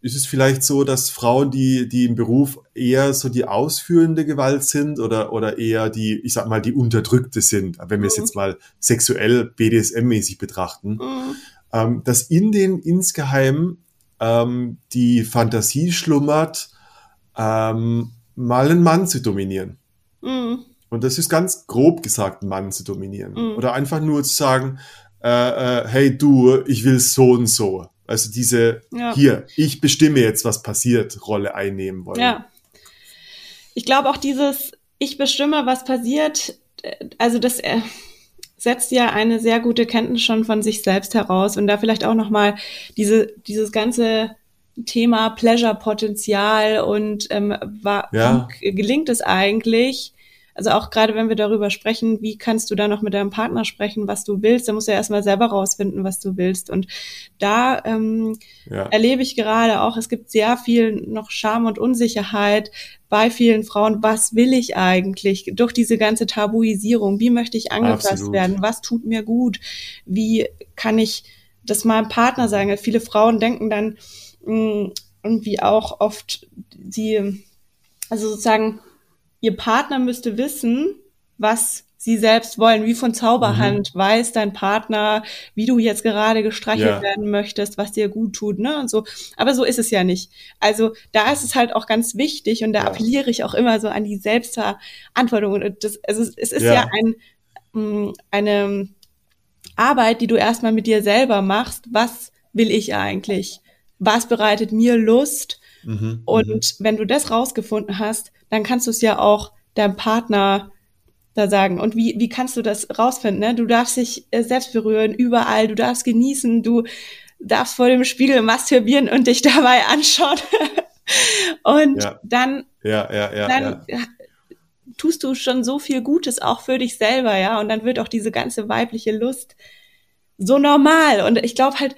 ist es vielleicht so, dass Frauen, die, die im Beruf eher so die ausführende Gewalt sind oder, oder eher die, ich sag mal, die unterdrückte sind, wenn wir es mhm. jetzt mal sexuell BDSM-mäßig betrachten, mhm ähm, dass in den insgeheim ähm, die Fantasie schlummert, ähm, mal einen Mann zu dominieren. Mhm. Und das ist ganz grob gesagt, einen Mann zu dominieren. Mhm. Oder einfach nur zu sagen, äh, äh, hey du, ich will so und so. Also diese, ja. hier, ich bestimme jetzt, was passiert, Rolle einnehmen wollen. Ja. Ich glaube auch dieses, ich bestimme, was passiert, äh, also das, äh, setzt ja eine sehr gute Kenntnis schon von sich selbst heraus und da vielleicht auch noch mal diese dieses ganze Thema Pleasure-Potenzial und ähm, war, ja. gelingt es eigentlich, also auch gerade wenn wir darüber sprechen, wie kannst du da noch mit deinem Partner sprechen, was du willst, da musst du ja erstmal selber rausfinden, was du willst. Und da ähm, ja. erlebe ich gerade auch, es gibt sehr viel noch Scham und Unsicherheit bei vielen Frauen. Was will ich eigentlich durch diese ganze Tabuisierung? Wie möchte ich angepasst Absolut. werden? Was tut mir gut? Wie kann ich das meinem Partner sagen? Viele Frauen denken dann mh, hm, irgendwie auch oft, sie, also sozusagen, ihr Partner müsste wissen, was sie selbst wollen, wie von Zauberhand mhm. weiß dein Partner, wie du jetzt gerade gestreichelt ja. werden möchtest, was dir gut tut, ne? Und so. Aber so ist es ja nicht. Also da ist es halt auch ganz wichtig und da ja. appelliere ich auch immer so an die Selbstverantwortung. Und das, also es ist ja, ja ein, mm, eine Arbeit, die du erstmal mit dir selber machst. Was will ich eigentlich? Was bereitet mir Lust? Mhm, und mhm. wenn du das rausgefunden hast, dann kannst du es ja auch deinem Partner da sagen. Und wie, wie kannst du das rausfinden? Ne? Du darfst dich äh, selbst berühren, überall, du darfst genießen, du darfst vor dem Spiegel masturbieren und dich dabei anschauen. und ja. dann, ja, ja, ja, dann tust du schon so viel Gutes auch für dich selber, ja. Und dann wird auch diese ganze weibliche Lust so normal. Und ich glaube halt,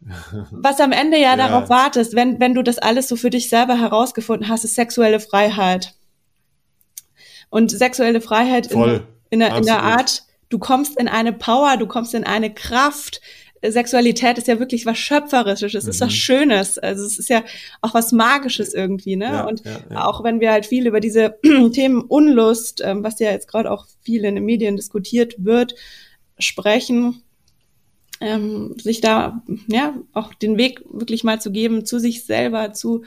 was am Ende ja, ja, darauf wartest, wenn, wenn du das alles so für dich selber herausgefunden hast, ist sexuelle Freiheit. Und sexuelle Freiheit in, in, der, in der Art, du kommst in eine Power, du kommst in eine Kraft. Sexualität ist ja wirklich was Schöpferisches, es mhm. ist was mhm. Schönes, also es ist ja auch was Magisches irgendwie, ne? Ja, und ja, ja. auch wenn wir halt viel über diese Themen Unlust, ähm, was ja jetzt gerade auch viel in den Medien diskutiert wird, sprechen, ähm, sich da ja auch den Weg wirklich mal zu geben zu sich selber, zu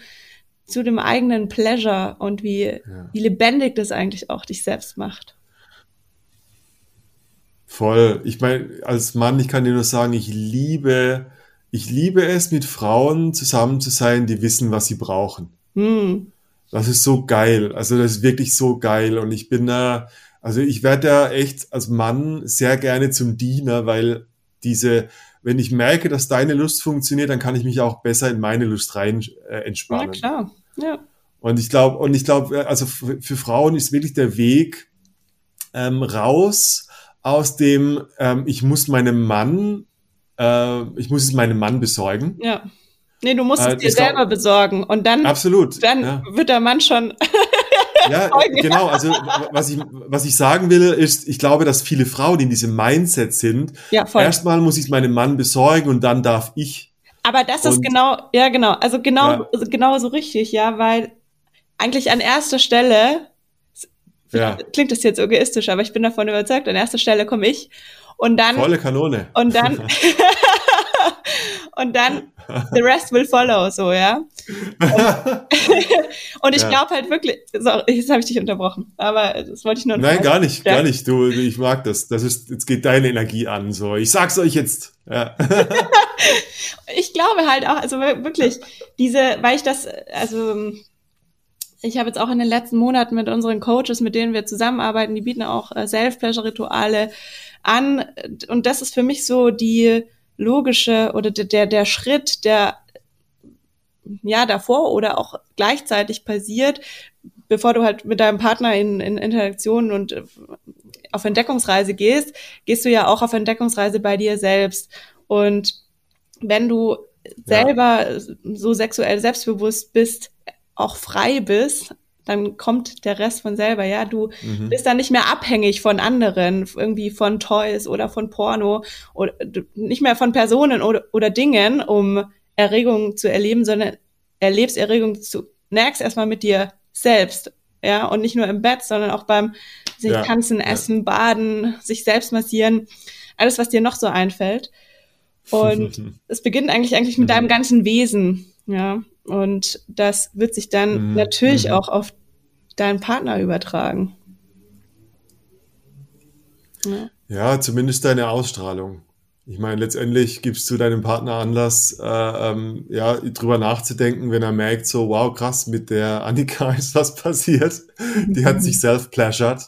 zu dem eigenen Pleasure und wie ja. wie lebendig das eigentlich auch dich selbst macht. Voll. Ich meine, als Mann, ich kann dir nur sagen, ich liebe ich liebe es, mit Frauen zusammen zu sein, die wissen, was sie brauchen. Hm. Das ist so geil. Also das ist wirklich so geil. Und ich bin da, also ich werde da echt als Mann sehr gerne zum Diener, weil diese, wenn ich merke, dass deine Lust funktioniert, dann kann ich mich auch besser in meine Lust rein äh, entspannen. Ja, klar. Ja. Und ich glaube, und ich glaube, also für, Frauen ist wirklich der Weg, ähm, raus aus dem, ähm, ich muss meinem Mann, äh, ich muss es meinem Mann besorgen. Ja. Nee, du musst äh, es dir selber besorgen und dann, absolut, dann ja. wird der Mann schon. ja, genau. Also was ich, was ich sagen will, ist, ich glaube, dass viele Frauen in diesem Mindset sind. Ja, voll. Erstmal muss ich es meinem Mann besorgen und dann darf ich. Aber das und, ist genau, ja genau, also genau, ja. genau so richtig, ja, weil eigentlich an erster Stelle ja. Klingt das jetzt egoistisch, aber ich bin davon überzeugt, an erster Stelle komme ich. Und dann. Volle Kanone. Und dann. und dann, the rest will follow, so, ja. Und, und ich ja. glaube halt wirklich, so, jetzt habe ich dich unterbrochen, aber das wollte ich nur. Nein, gar nicht, ja. gar nicht. Du, ich mag das. Das ist, jetzt geht deine Energie an, so. Ich sag's euch jetzt. Ja. ich glaube halt auch, also wirklich, diese, weil ich das, also, ich habe jetzt auch in den letzten Monaten mit unseren Coaches, mit denen wir zusammenarbeiten, die bieten auch äh, Self-Pleasure-Rituale an. Und das ist für mich so die logische oder der, der Schritt, der ja davor oder auch gleichzeitig passiert, bevor du halt mit deinem Partner in, in Interaktion und äh, auf Entdeckungsreise gehst, gehst du ja auch auf Entdeckungsreise bei dir selbst. Und wenn du selber ja. so sexuell selbstbewusst bist, auch frei bist, dann kommt der Rest von selber, ja. Du mhm. bist dann nicht mehr abhängig von anderen, irgendwie von Toys oder von Porno oder nicht mehr von Personen oder, oder Dingen, um Erregung zu erleben, sondern erlebst Erregung zunächst erstmal mit dir selbst, ja, und nicht nur im Bett, sondern auch beim sich ja. tanzen, essen, ja. baden, sich selbst massieren, alles, was dir noch so einfällt. Und es beginnt eigentlich eigentlich mit mhm. deinem ganzen Wesen, ja. Und das wird sich dann mhm. natürlich mhm. auch auf deinen Partner übertragen. Ja. ja, zumindest deine Ausstrahlung. Ich meine, letztendlich gibst du deinem Partner Anlass, äh, ähm, ja, drüber nachzudenken, wenn er merkt, so, wow, krass, mit der Annika ist was passiert. Die hat sich self-pleasured.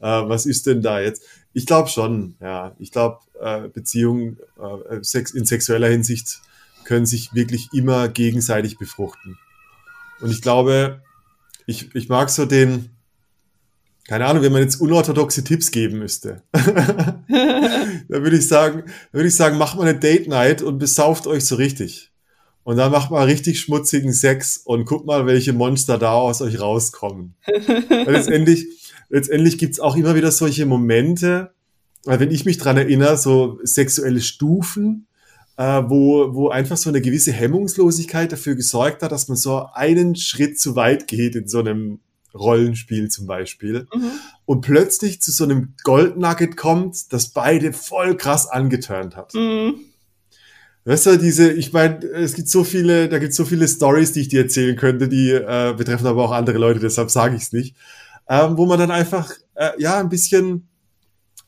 Äh, was ist denn da jetzt? Ich glaube schon, ja. Ich glaube, äh, Beziehungen äh, Sex, in sexueller Hinsicht können sich wirklich immer gegenseitig befruchten. Und ich glaube, ich, ich mag so den, keine Ahnung, wenn man jetzt unorthodoxe Tipps geben müsste, da würde ich sagen, würde ich sagen, macht mal eine Date Night und besauft euch so richtig. Und dann macht mal richtig schmutzigen Sex und guckt mal, welche Monster da aus euch rauskommen. Letztendlich, letztendlich gibt's auch immer wieder solche Momente, wenn ich mich dran erinnere, so sexuelle Stufen, äh, wo, wo einfach so eine gewisse Hemmungslosigkeit dafür gesorgt hat, dass man so einen Schritt zu weit geht in so einem Rollenspiel zum Beispiel mhm. und plötzlich zu so einem Goldnugget kommt, das beide voll krass angeturnt hat. Mhm. Weißt du, diese, ich meine, es gibt so viele, da gibt so viele Stories, die ich dir erzählen könnte, die äh, betreffen aber auch andere Leute, deshalb sage ich es nicht, ähm, wo man dann einfach äh, ja ein bisschen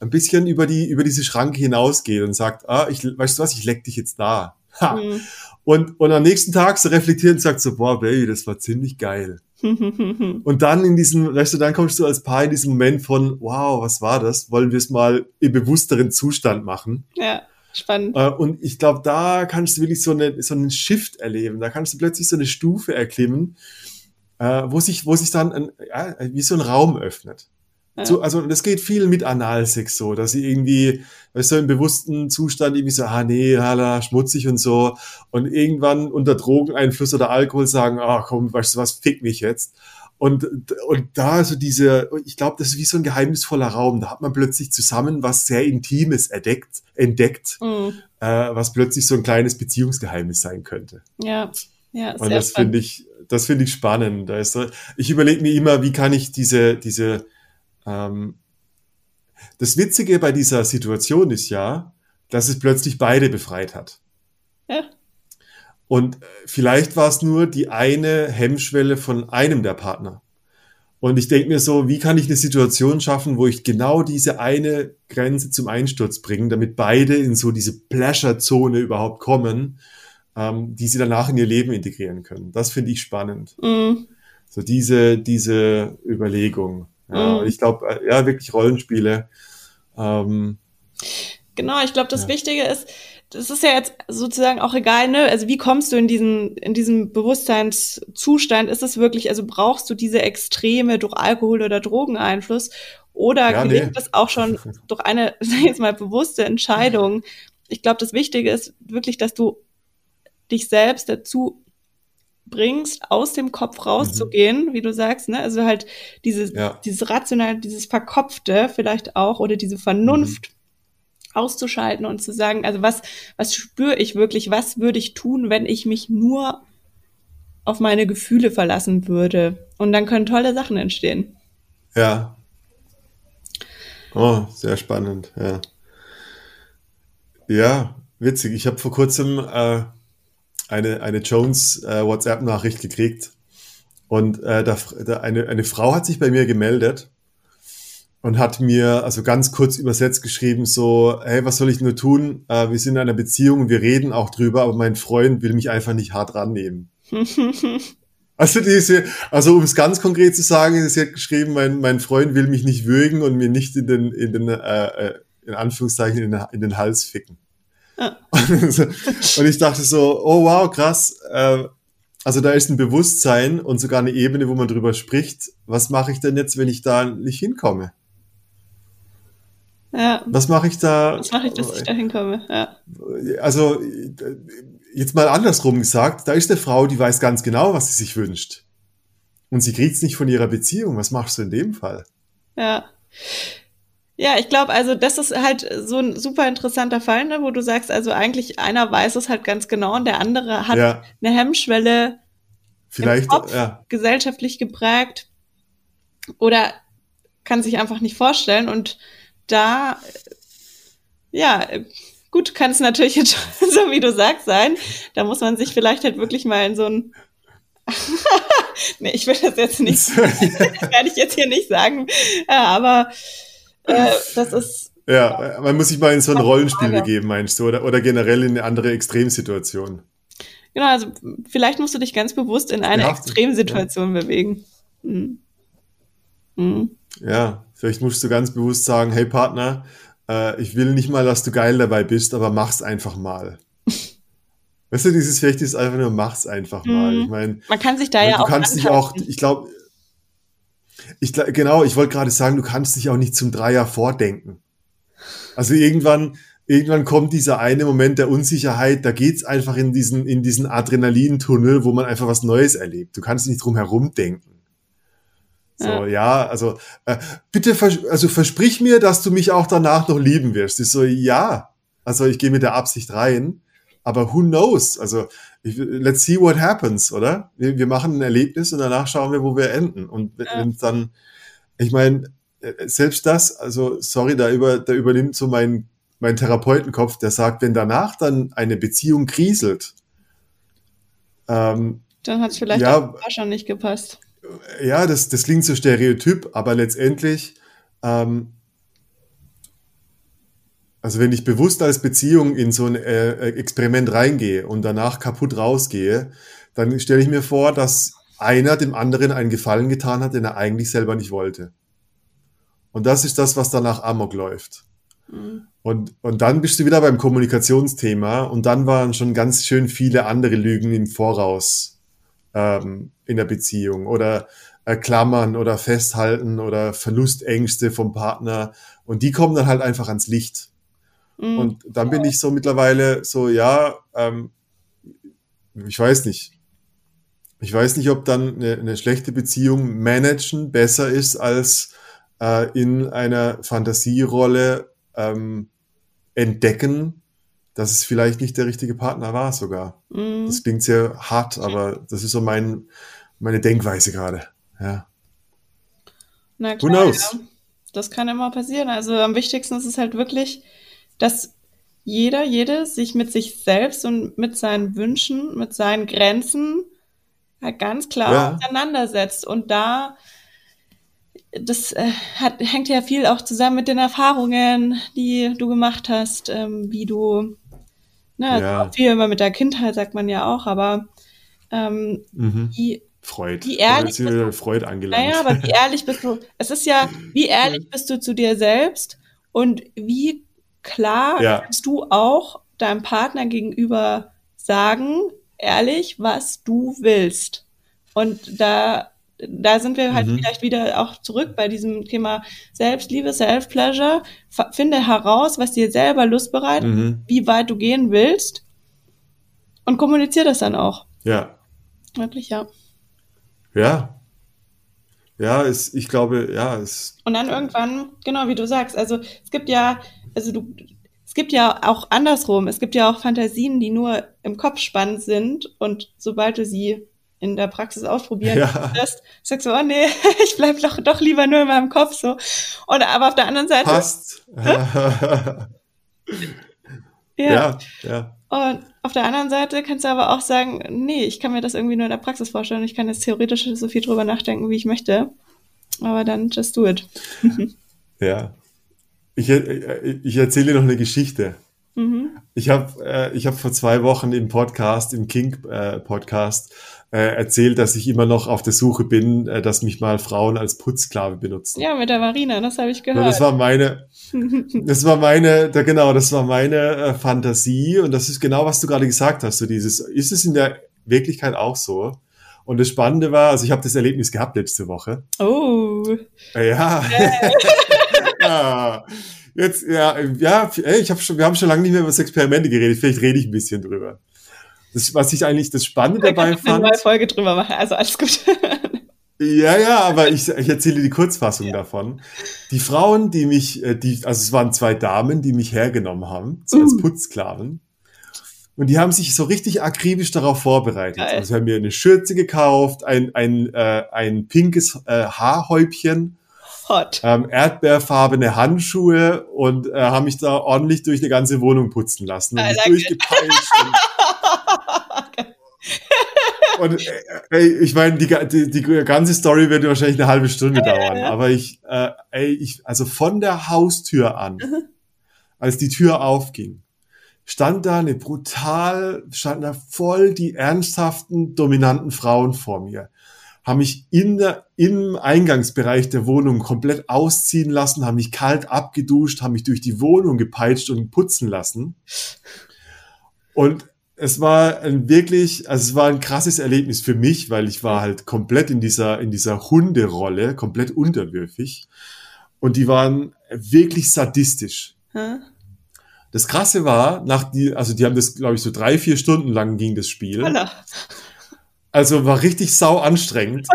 ein bisschen über die, über diese Schranke hinausgeht und sagt, ah, ich, weißt du was, ich leck dich jetzt da. Ha. Mhm. Und, und am nächsten Tag so reflektiert und sagt so, boah, Baby, das war ziemlich geil. und dann in diesem, weißt du, dann kommst du als Paar in diesem Moment von, wow, was war das? Wollen wir es mal im bewussteren Zustand machen? Ja. Spannend. Äh, und ich glaube, da kannst du wirklich so, eine, so einen Shift erleben. Da kannst du plötzlich so eine Stufe erklimmen, äh, wo sich, wo sich dann ein, ja, wie so ein Raum öffnet. So, also das geht viel mit Analsex so, dass sie irgendwie, weißt du, im bewussten Zustand irgendwie so, ah nee, hala, schmutzig und so. Und irgendwann unter Drogeneinfluss oder Alkohol sagen, ah komm, weißt du was, fick mich jetzt. Und, und da so diese, ich glaube, das ist wie so ein geheimnisvoller Raum. Da hat man plötzlich zusammen was sehr Intimes entdeckt, entdeckt mhm. äh, was plötzlich so ein kleines Beziehungsgeheimnis sein könnte. Ja, ja. Und das finde ich, das finde ich spannend. Da ist, ich überlege mir immer, wie kann ich diese, diese, ähm, das Witzige bei dieser Situation ist ja, dass es plötzlich beide befreit hat. Ja. Und äh, vielleicht war es nur die eine Hemmschwelle von einem der Partner. Und ich denke mir so, wie kann ich eine Situation schaffen, wo ich genau diese eine Grenze zum Einsturz bringe, damit beide in so diese Pleasure-Zone überhaupt kommen, ähm, die sie danach in ihr Leben integrieren können. Das finde ich spannend. Mhm. So diese, diese Überlegung. Ja, mhm. Ich glaube, äh, ja, wirklich Rollenspiele. Ähm, Genau, ich glaube, das ja. Wichtige ist, das ist ja jetzt sozusagen auch egal, ne? Also wie kommst du in diesen, in diesem Bewusstseinszustand? Ist es wirklich, also brauchst du diese Extreme durch Alkohol oder Drogeneinfluss? Oder ja, gelingt nee. das auch schon durch eine, sag ich jetzt mal, bewusste Entscheidung? Ich glaube, das Wichtige ist wirklich, dass du dich selbst dazu bringst, aus dem Kopf rauszugehen, mhm. wie du sagst, ne? Also halt dieses, ja. dieses rational, dieses Verkopfte vielleicht auch oder diese Vernunft mhm. auszuschalten und zu sagen, also was, was spüre ich wirklich, was würde ich tun, wenn ich mich nur auf meine Gefühle verlassen würde? Und dann können tolle Sachen entstehen. Ja. Oh, sehr spannend, ja. Ja, witzig. Ich habe vor kurzem äh, eine, eine Jones äh, WhatsApp-Nachricht gekriegt. Und äh, da, da eine, eine Frau hat sich bei mir gemeldet und hat mir also ganz kurz übersetzt geschrieben, so, hey, was soll ich nur tun? Äh, wir sind in einer Beziehung und wir reden auch drüber, aber mein Freund will mich einfach nicht hart rannehmen. also diese, also um es ganz konkret zu sagen, sie hat geschrieben, mein, mein Freund will mich nicht würgen und mir nicht in den, in den, äh, äh in Anführungszeichen in den, in den Hals ficken. und ich dachte so, oh wow, krass. Äh, also da ist ein Bewusstsein und sogar eine Ebene, wo man drüber spricht. Was mache ich denn jetzt, wenn ich da nicht hinkomme? Ja. Was mache ich da? Was mache ich, dass ich da hinkomme? Ja. Also jetzt mal andersrum gesagt, da ist eine Frau, die weiß ganz genau, was sie sich wünscht. Und sie kriegt es nicht von ihrer Beziehung. Was machst du in dem Fall? Ja. Ja, ich glaube, also das ist halt so ein super interessanter Fall, ne, wo du sagst, also eigentlich einer weiß es halt ganz genau und der andere hat ja. eine Hemmschwelle Vielleicht, Kopf, ja. gesellschaftlich geprägt oder kann sich einfach nicht vorstellen und da, ja, gut, kann es natürlich jetzt so wie du sagst sein. Da muss man sich vielleicht halt wirklich mal in so ein nee, ich will das jetzt nicht, das werde ich jetzt hier nicht sagen, ja, aber äh, das ist. Ja, man muss sich mal in so ein Rollenspiel Frage. begeben, meinst du, oder, oder generell in eine andere Extremsituation. Genau, also vielleicht musst du dich ganz bewusst in eine ja, Extremsituation ja. bewegen. Mhm. Mhm. Ja, vielleicht musst du ganz bewusst sagen, hey Partner, äh, ich will nicht mal, dass du geil dabei bist, aber mach's einfach mal. weißt du, dieses vielleicht ist einfach nur, mach's einfach mal. Mhm. Ich meine, man kann sich da ja auch. Du kannst dich auch, ich glaube, ich, genau, ich wollte gerade sagen, du kannst dich auch nicht zum Dreier vordenken. Also irgendwann, irgendwann kommt dieser eine Moment der Unsicherheit, da geht's einfach in diesen, in diesen Adrenalintunnel, wo man einfach was Neues erlebt. Du kannst nicht drum herum denken. So, ja, ja also äh, bitte, vers also versprich mir, dass du mich auch danach noch lieben wirst. Ich so, ja. Also ich gehe mit der Absicht rein, aber who knows? Also ich, let's see what happens, oder? Wir, wir, machen ein Erlebnis und danach schauen wir, wo wir enden. Und wenn ja. dann, ich meine, äh, selbst das, also sorry, da, über, da übernimmt so mein, mein Therapeutenkopf, der sagt, wenn danach dann eine Beziehung kriselt, ähm, dann hat es vielleicht ja, auch schon nicht gepasst. Ja, das, das klingt so stereotyp, aber letztendlich ähm, also wenn ich bewusst als Beziehung in so ein äh, Experiment reingehe und danach kaputt rausgehe, dann stelle ich mir vor, dass einer dem anderen einen Gefallen getan hat, den er eigentlich selber nicht wollte. Und das ist das, was danach Amok läuft. Mhm. Und, und dann bist du wieder beim Kommunikationsthema und dann waren schon ganz schön viele andere Lügen im Voraus ähm, in der Beziehung oder äh, Klammern oder Festhalten oder Verlustängste vom Partner und die kommen dann halt einfach ans Licht. Mhm. Und dann bin ich so mittlerweile so, ja, ähm, ich weiß nicht. Ich weiß nicht, ob dann eine, eine schlechte Beziehung managen besser ist, als äh, in einer Fantasierolle ähm, entdecken, dass es vielleicht nicht der richtige Partner war sogar. Mhm. Das klingt sehr hart, aber das ist so mein, meine Denkweise gerade. Ja. Na klar, Who knows? Ja. Das kann immer passieren. Also am wichtigsten ist es halt wirklich, dass jeder, jede sich mit sich selbst und mit seinen Wünschen, mit seinen Grenzen halt ganz klar ja. auseinandersetzt. Und da, das äh, hat, hängt ja viel auch zusammen mit den Erfahrungen, die du gemacht hast, ähm, wie du, ne, ja. viel immer mit der Kindheit, sagt man ja auch, aber ähm, mhm. wie Freud. Wie ehrlich bist du, Freud angelangt. Naja, aber wie ehrlich bist du, es ist ja, wie ehrlich bist du zu dir selbst und wie klar Ja. kannst du auch deinem Partner gegenüber sagen, ehrlich, was du willst. Und da, da sind wir halt Mhm. vielleicht wieder auch zurück bei diesem Thema Selbstliebe, Self-Pleasure. Finde heraus, was dir selber Lust bereitet, Mhm. wie weit du gehen willst und kommuniziere das dann auch. Ja. Wirklich, ja. Ja. Ja, es, ich glaube, ja, es, Und dann irgendwann, genau wie du sagst, also es gibt ja, also du, es gibt ja auch andersrum, es gibt ja auch Fantasien, die nur im Kopf spannend sind und sobald du sie in der Praxis ausprobieren Ja. wirst, sagst du, oh nee, ich bleib doch, doch lieber nur in meinem Kopf so. Und aber auf der anderen Seite, passt. ja, ja, ja. und auf der anderen Seite kannst du aber auch sagen, nee, ich kann mir das irgendwie nur in der Praxis vorstellen, ich kann jetzt theoretisch so viel drüber nachdenken, wie ich möchte. Aber dann just do it. Ja. Ich, äh, ich erzähle dir noch eine Geschichte. Mhm. Ich habe äh, ich hab vor zwei Wochen im Podcast, im King-Podcast, äh, erzählt, dass ich immer noch auf der Suche bin, äh, dass mich mal Frauen als Putzsklave benutzen. Ja, mit der Marina, das habe ich Ja, gehört. das war meine, das war meine, da, genau, das war meine äh, Fantasie und das ist genau, was du gerade gesagt hast. So dieses, ist es in der Wirklichkeit auch so? Und das Spannende war, also ich habe das Erlebnis gehabt letzte Woche. Oh, Äh, Ja. ja. Jetzt, ja, ja, ey, ich hab schon, wir haben schon lange nicht mehr über das Experimente geredet. Vielleicht rede ich ein bisschen drüber. Das, was ich eigentlich das Spannende da dabei kann ich eine fand. neue Folge drüber machen. Also alles gut. Ja, ja, aber ich, ich erzähle die Kurzfassung davon. Die Frauen, die mich, äh, die, also es waren zwei Damen, die mich hergenommen haben, so als Uh. Putzsklaven. Und die haben sich so richtig akribisch darauf vorbereitet. Geil. Also sie haben mir eine Schürze gekauft, ein, ein, äh, ein pinkes äh, Haarhäubchen, Hot. ähm, erdbeerfarbene Handschuhe und äh, haben mich da ordentlich durch eine ganze Wohnung putzen lassen und I mich like durchgepeitscht. und, und äh, ey, ich meine, die, die, die ganze Story wird wahrscheinlich eine halbe Stunde dauern, aber ich, äh, ey, ich, also von der Haustür an, als die Tür aufging, stand da eine brutal, standen da voll die ernsthaften, dominanten Frauen vor mir. Haben mich in der, im Eingangsbereich der Wohnung komplett ausziehen lassen, haben mich kalt abgeduscht, haben mich durch die Wohnung gepeitscht und putzen lassen. Und es war ein wirklich, also es war ein krasses Erlebnis für mich, weil ich war halt komplett in dieser, in dieser Hunderolle, komplett unterwürfig. Und die waren wirklich sadistisch. Hä? Das Krasse war, nach die, also die haben das, glaube ich, so drei, vier Stunden lang ging das Spiel. Holla. Also war richtig sau anstrengend.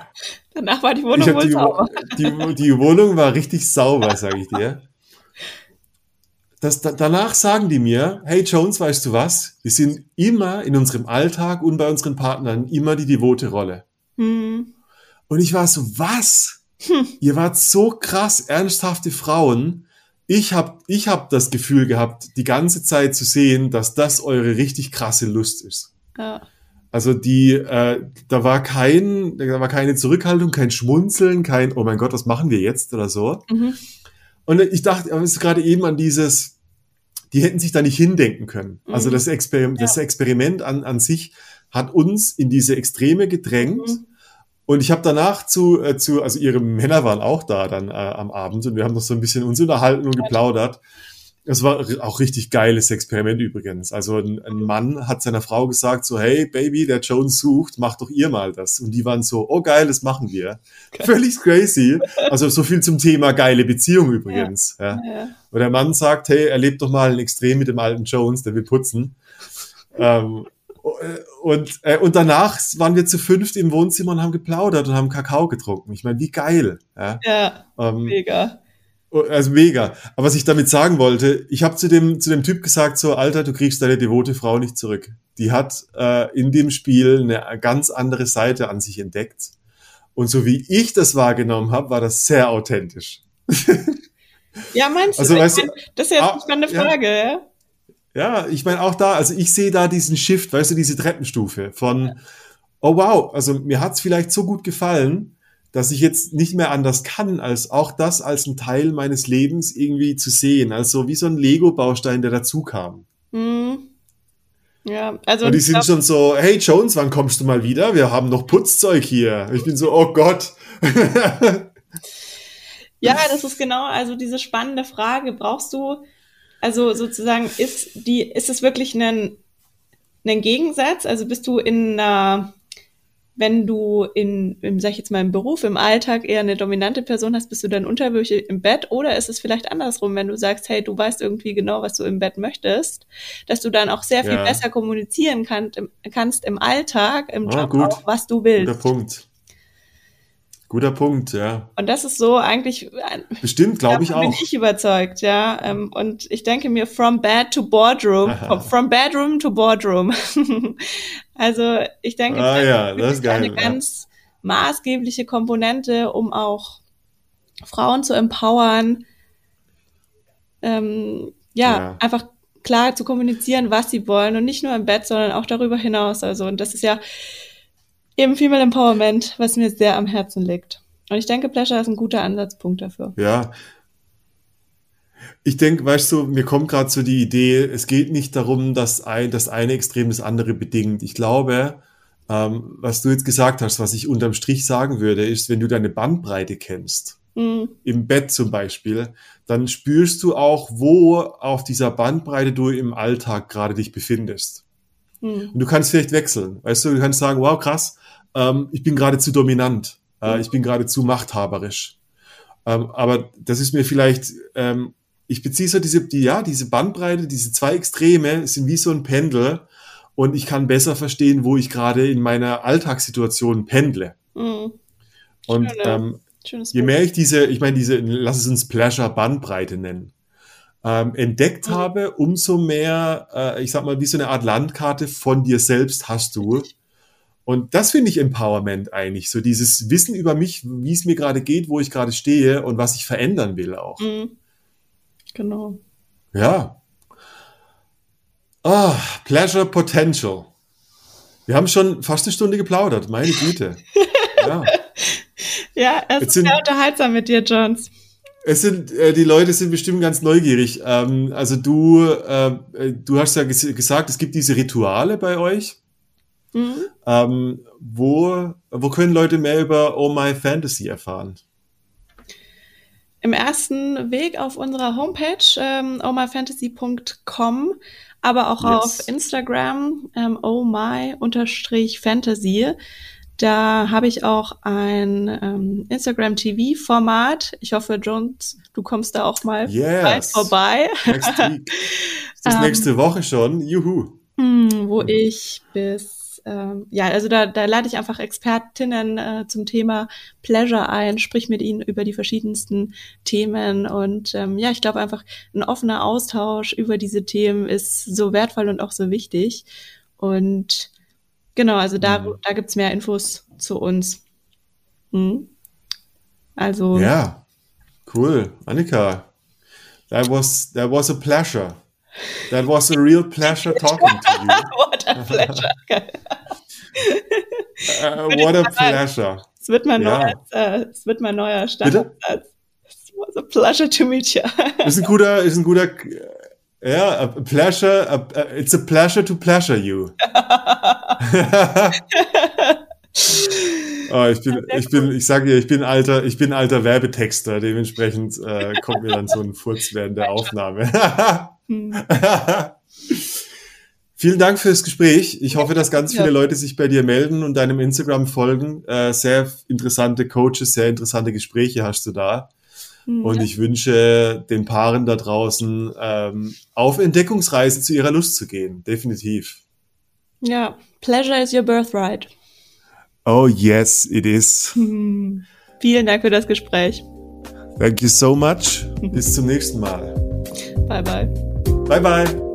Danach war die Wohnung wohl die, sauber. die, die Wohnung war richtig sauber, sage ich dir. Das, da, danach sagen die mir, hey Jones, weißt du was? Wir sind immer in unserem Alltag und bei unseren Partnern immer die devote Rolle. Hm. Und ich war so, was? Ihr wart so krass ernsthafte Frauen. Ich hab, ich hab das Gefühl gehabt, die ganze Zeit zu sehen, dass das eure richtig krasse Lust ist. Ja. Also die, äh, da war kein, da war keine Zurückhaltung, kein Schmunzeln, kein, oh mein Gott, was machen wir jetzt oder so. Mhm. Und ich dachte, aber es ist gerade eben an dieses, die hätten sich da nicht hindenken können. Also Mhm. das, Exper das Experiment an, an sich hat uns in diese Extreme gedrängt. Mhm. Und ich habe danach zu, äh, zu, also ihre Männer waren auch da dann äh, am Abend und wir haben noch so ein bisschen uns unterhalten und geplaudert. Es war auch richtig geiles Experiment übrigens. Also ein, ein Mann hat seiner Frau gesagt so, hey Baby, der Jones sucht, mach doch ihr mal das. Und die waren so, oh geil, das machen wir. Völlig crazy. Also so viel zum Thema geile Beziehung übrigens. Ja. Ja. Und der Mann sagt, hey, erlebt doch mal ein Extrem mit dem alten Jones, der will putzen. ähm, und, äh, und danach waren wir zu fünft im Wohnzimmer und haben geplaudert und haben Kakao getrunken. Ich meine, wie geil. Ja? ja, Ähm, mega. Also mega. Aber was ich damit sagen wollte, ich habe zu dem, zu dem Typ gesagt, so, Alter, du kriegst deine devote Frau nicht zurück. Die hat äh, in dem Spiel eine ganz andere Seite an sich entdeckt. Und so wie ich das wahrgenommen habe, war das sehr authentisch. Ja, meinst du? Also, weißt du, mein, das ist jetzt ah, eine spannende ja. Frage, ja? Ja, ich meine auch da, also ich sehe da diesen Shift, weißt du, diese Treppenstufe von, oh wow, also mir hat's vielleicht so gut gefallen, dass ich jetzt nicht mehr anders kann, als auch das als ein Teil meines Lebens irgendwie zu sehen. Also wie so ein Lego-Baustein, der dazu kam. Hm. Ja, also Und die sind glaub, schon so, hey Jones, wann kommst du mal wieder? Wir haben noch Putzzeug hier. Ich bin so, oh Gott. ja, das ist genau, also diese spannende Frage, brauchst du Also sozusagen ist die, ist es wirklich ein, ein Gegensatz? Also bist du in einer wenn du in, im, sag ich jetzt mal, im Beruf, im Alltag eher eine dominante Person hast, bist du dann unterwürfig im Bett oder ist es vielleicht andersrum, wenn du sagst, hey, du weißt irgendwie genau, was du im Bett möchtest, dass du dann auch sehr viel ja. besser kommunizieren kann, im, kannst im Alltag, im ah, Job auch, was du willst. Guter Punkt. Guter Punkt, ja. Und das ist so eigentlich. Bestimmt, glaube ich auch. Bin ich überzeugt, ja. Ähm, und ich denke mir, from bed to boardroom, from bedroom to boardroom. also ich denke, ah, ja, das ist geil, eine ja. ganz maßgebliche Komponente, um auch Frauen zu empowern, ähm, ja, ja, einfach klar zu kommunizieren, was sie wollen und nicht nur im Bett, sondern auch darüber hinaus. Also, und das ist ja eben Female Empowerment, was mir sehr am Herzen liegt. Und ich denke, Pleasure ist ein guter Ansatzpunkt dafür. Ja. Ich denke, weißt du, mir kommt gerade so die Idee, es geht nicht darum, dass ein, das eine Extrem das andere bedingt. Ich glaube, ähm, was du jetzt gesagt hast, was ich unterm Strich sagen würde, ist, wenn du deine Bandbreite kennst, mhm. im Bett zum Beispiel, dann spürst du auch, wo auf dieser Bandbreite du im Alltag gerade dich befindest. Mhm. Und du kannst vielleicht wechseln. Weißt du, du kannst sagen, wow, krass, ähm, ich bin gerade zu dominant, äh, ich bin gerade zu machthaberisch. Ähm, aber das ist mir vielleicht, ähm, ich beziehe so diese, die, ja, diese Bandbreite, diese zwei Extreme sind wie so ein Pendel und ich kann besser verstehen, wo ich gerade in meiner Alltagssituation pendle. Mhm. Und ähm, je mehr ich diese, ich meine, diese, lass es uns Pleasure-Bandbreite nennen, ähm, entdeckt mhm. habe, umso mehr, äh, ich sag mal, wie so eine Art Landkarte von dir selbst hast du. Und das finde ich Empowerment eigentlich, so dieses Wissen über mich, wie es mir gerade geht, wo ich gerade stehe und was ich verändern will auch. Mhm. Genau. Ja. Ah, Pleasure Potential. Wir haben schon fast eine Stunde geplaudert, meine Güte. Ja, ja es ist sehr unterhaltsam mit dir, Jones. Es sind, äh, die Leute sind bestimmt ganz neugierig. Ähm, also du, äh, du hast ja ges gesagt, es gibt diese Rituale bei euch. Mhm. Ähm, wo, wo können Leute mehr über Oh My Fantasy erfahren? Im ersten Weg auf unserer Homepage ähm, ohmyfantasy.com, aber auch yes. auf Instagram ähm, ohmy-fantasy. Da habe ich auch ein ähm, Instagram TV-Format. Ich hoffe, Jones, du kommst da auch mal yes. vorbei. Next week. Das ist nächste ähm, Woche schon. Juhu. Hm, wo ich bis ähm, ja, also da, da lade ich einfach Expertinnen äh, zum Thema Pleasure ein, sprich mit ihnen über die verschiedensten Themen und ähm, ja, ich glaube einfach ein offener Austausch über diese Themen ist so wertvoll und auch so wichtig und genau, also da, mhm. da gibt's mehr Infos zu uns. Hm? Also. Ja, cool. Annika, that was, that was a pleasure. That was a real pleasure talking to you. what a pleasure. uh, what a pleasure. Es wird mein ja. neuer, äh, es wird mein neuer Standardsatz. It was a pleasure to meet you. ist ein guter, ist ein guter, ja, a pleasure, a, a, it's a pleasure to pleasure you. Oh, ich bin, ich bin, ich sage dir, ich bin alter, ich bin alter Werbetexter. Dementsprechend äh, kommt mir dann so ein Furz während der Aufnahme. Hm. Vielen Dank fürs Gespräch. Ich hoffe, dass ganz viele Leute sich bei dir melden und deinem Instagram folgen. Äh, sehr interessante Coaches, sehr interessante Gespräche hast du da. Hm, und ich wünsche den Paaren da draußen ähm, auf Entdeckungsreise zu ihrer Lust zu gehen. Definitiv. Ja, pleasure is your birthright. Oh yes, it is. Hm. Vielen Dank für das Gespräch. Thank you so much. Bis zum nächsten Mal. Bye bye. Bye bye.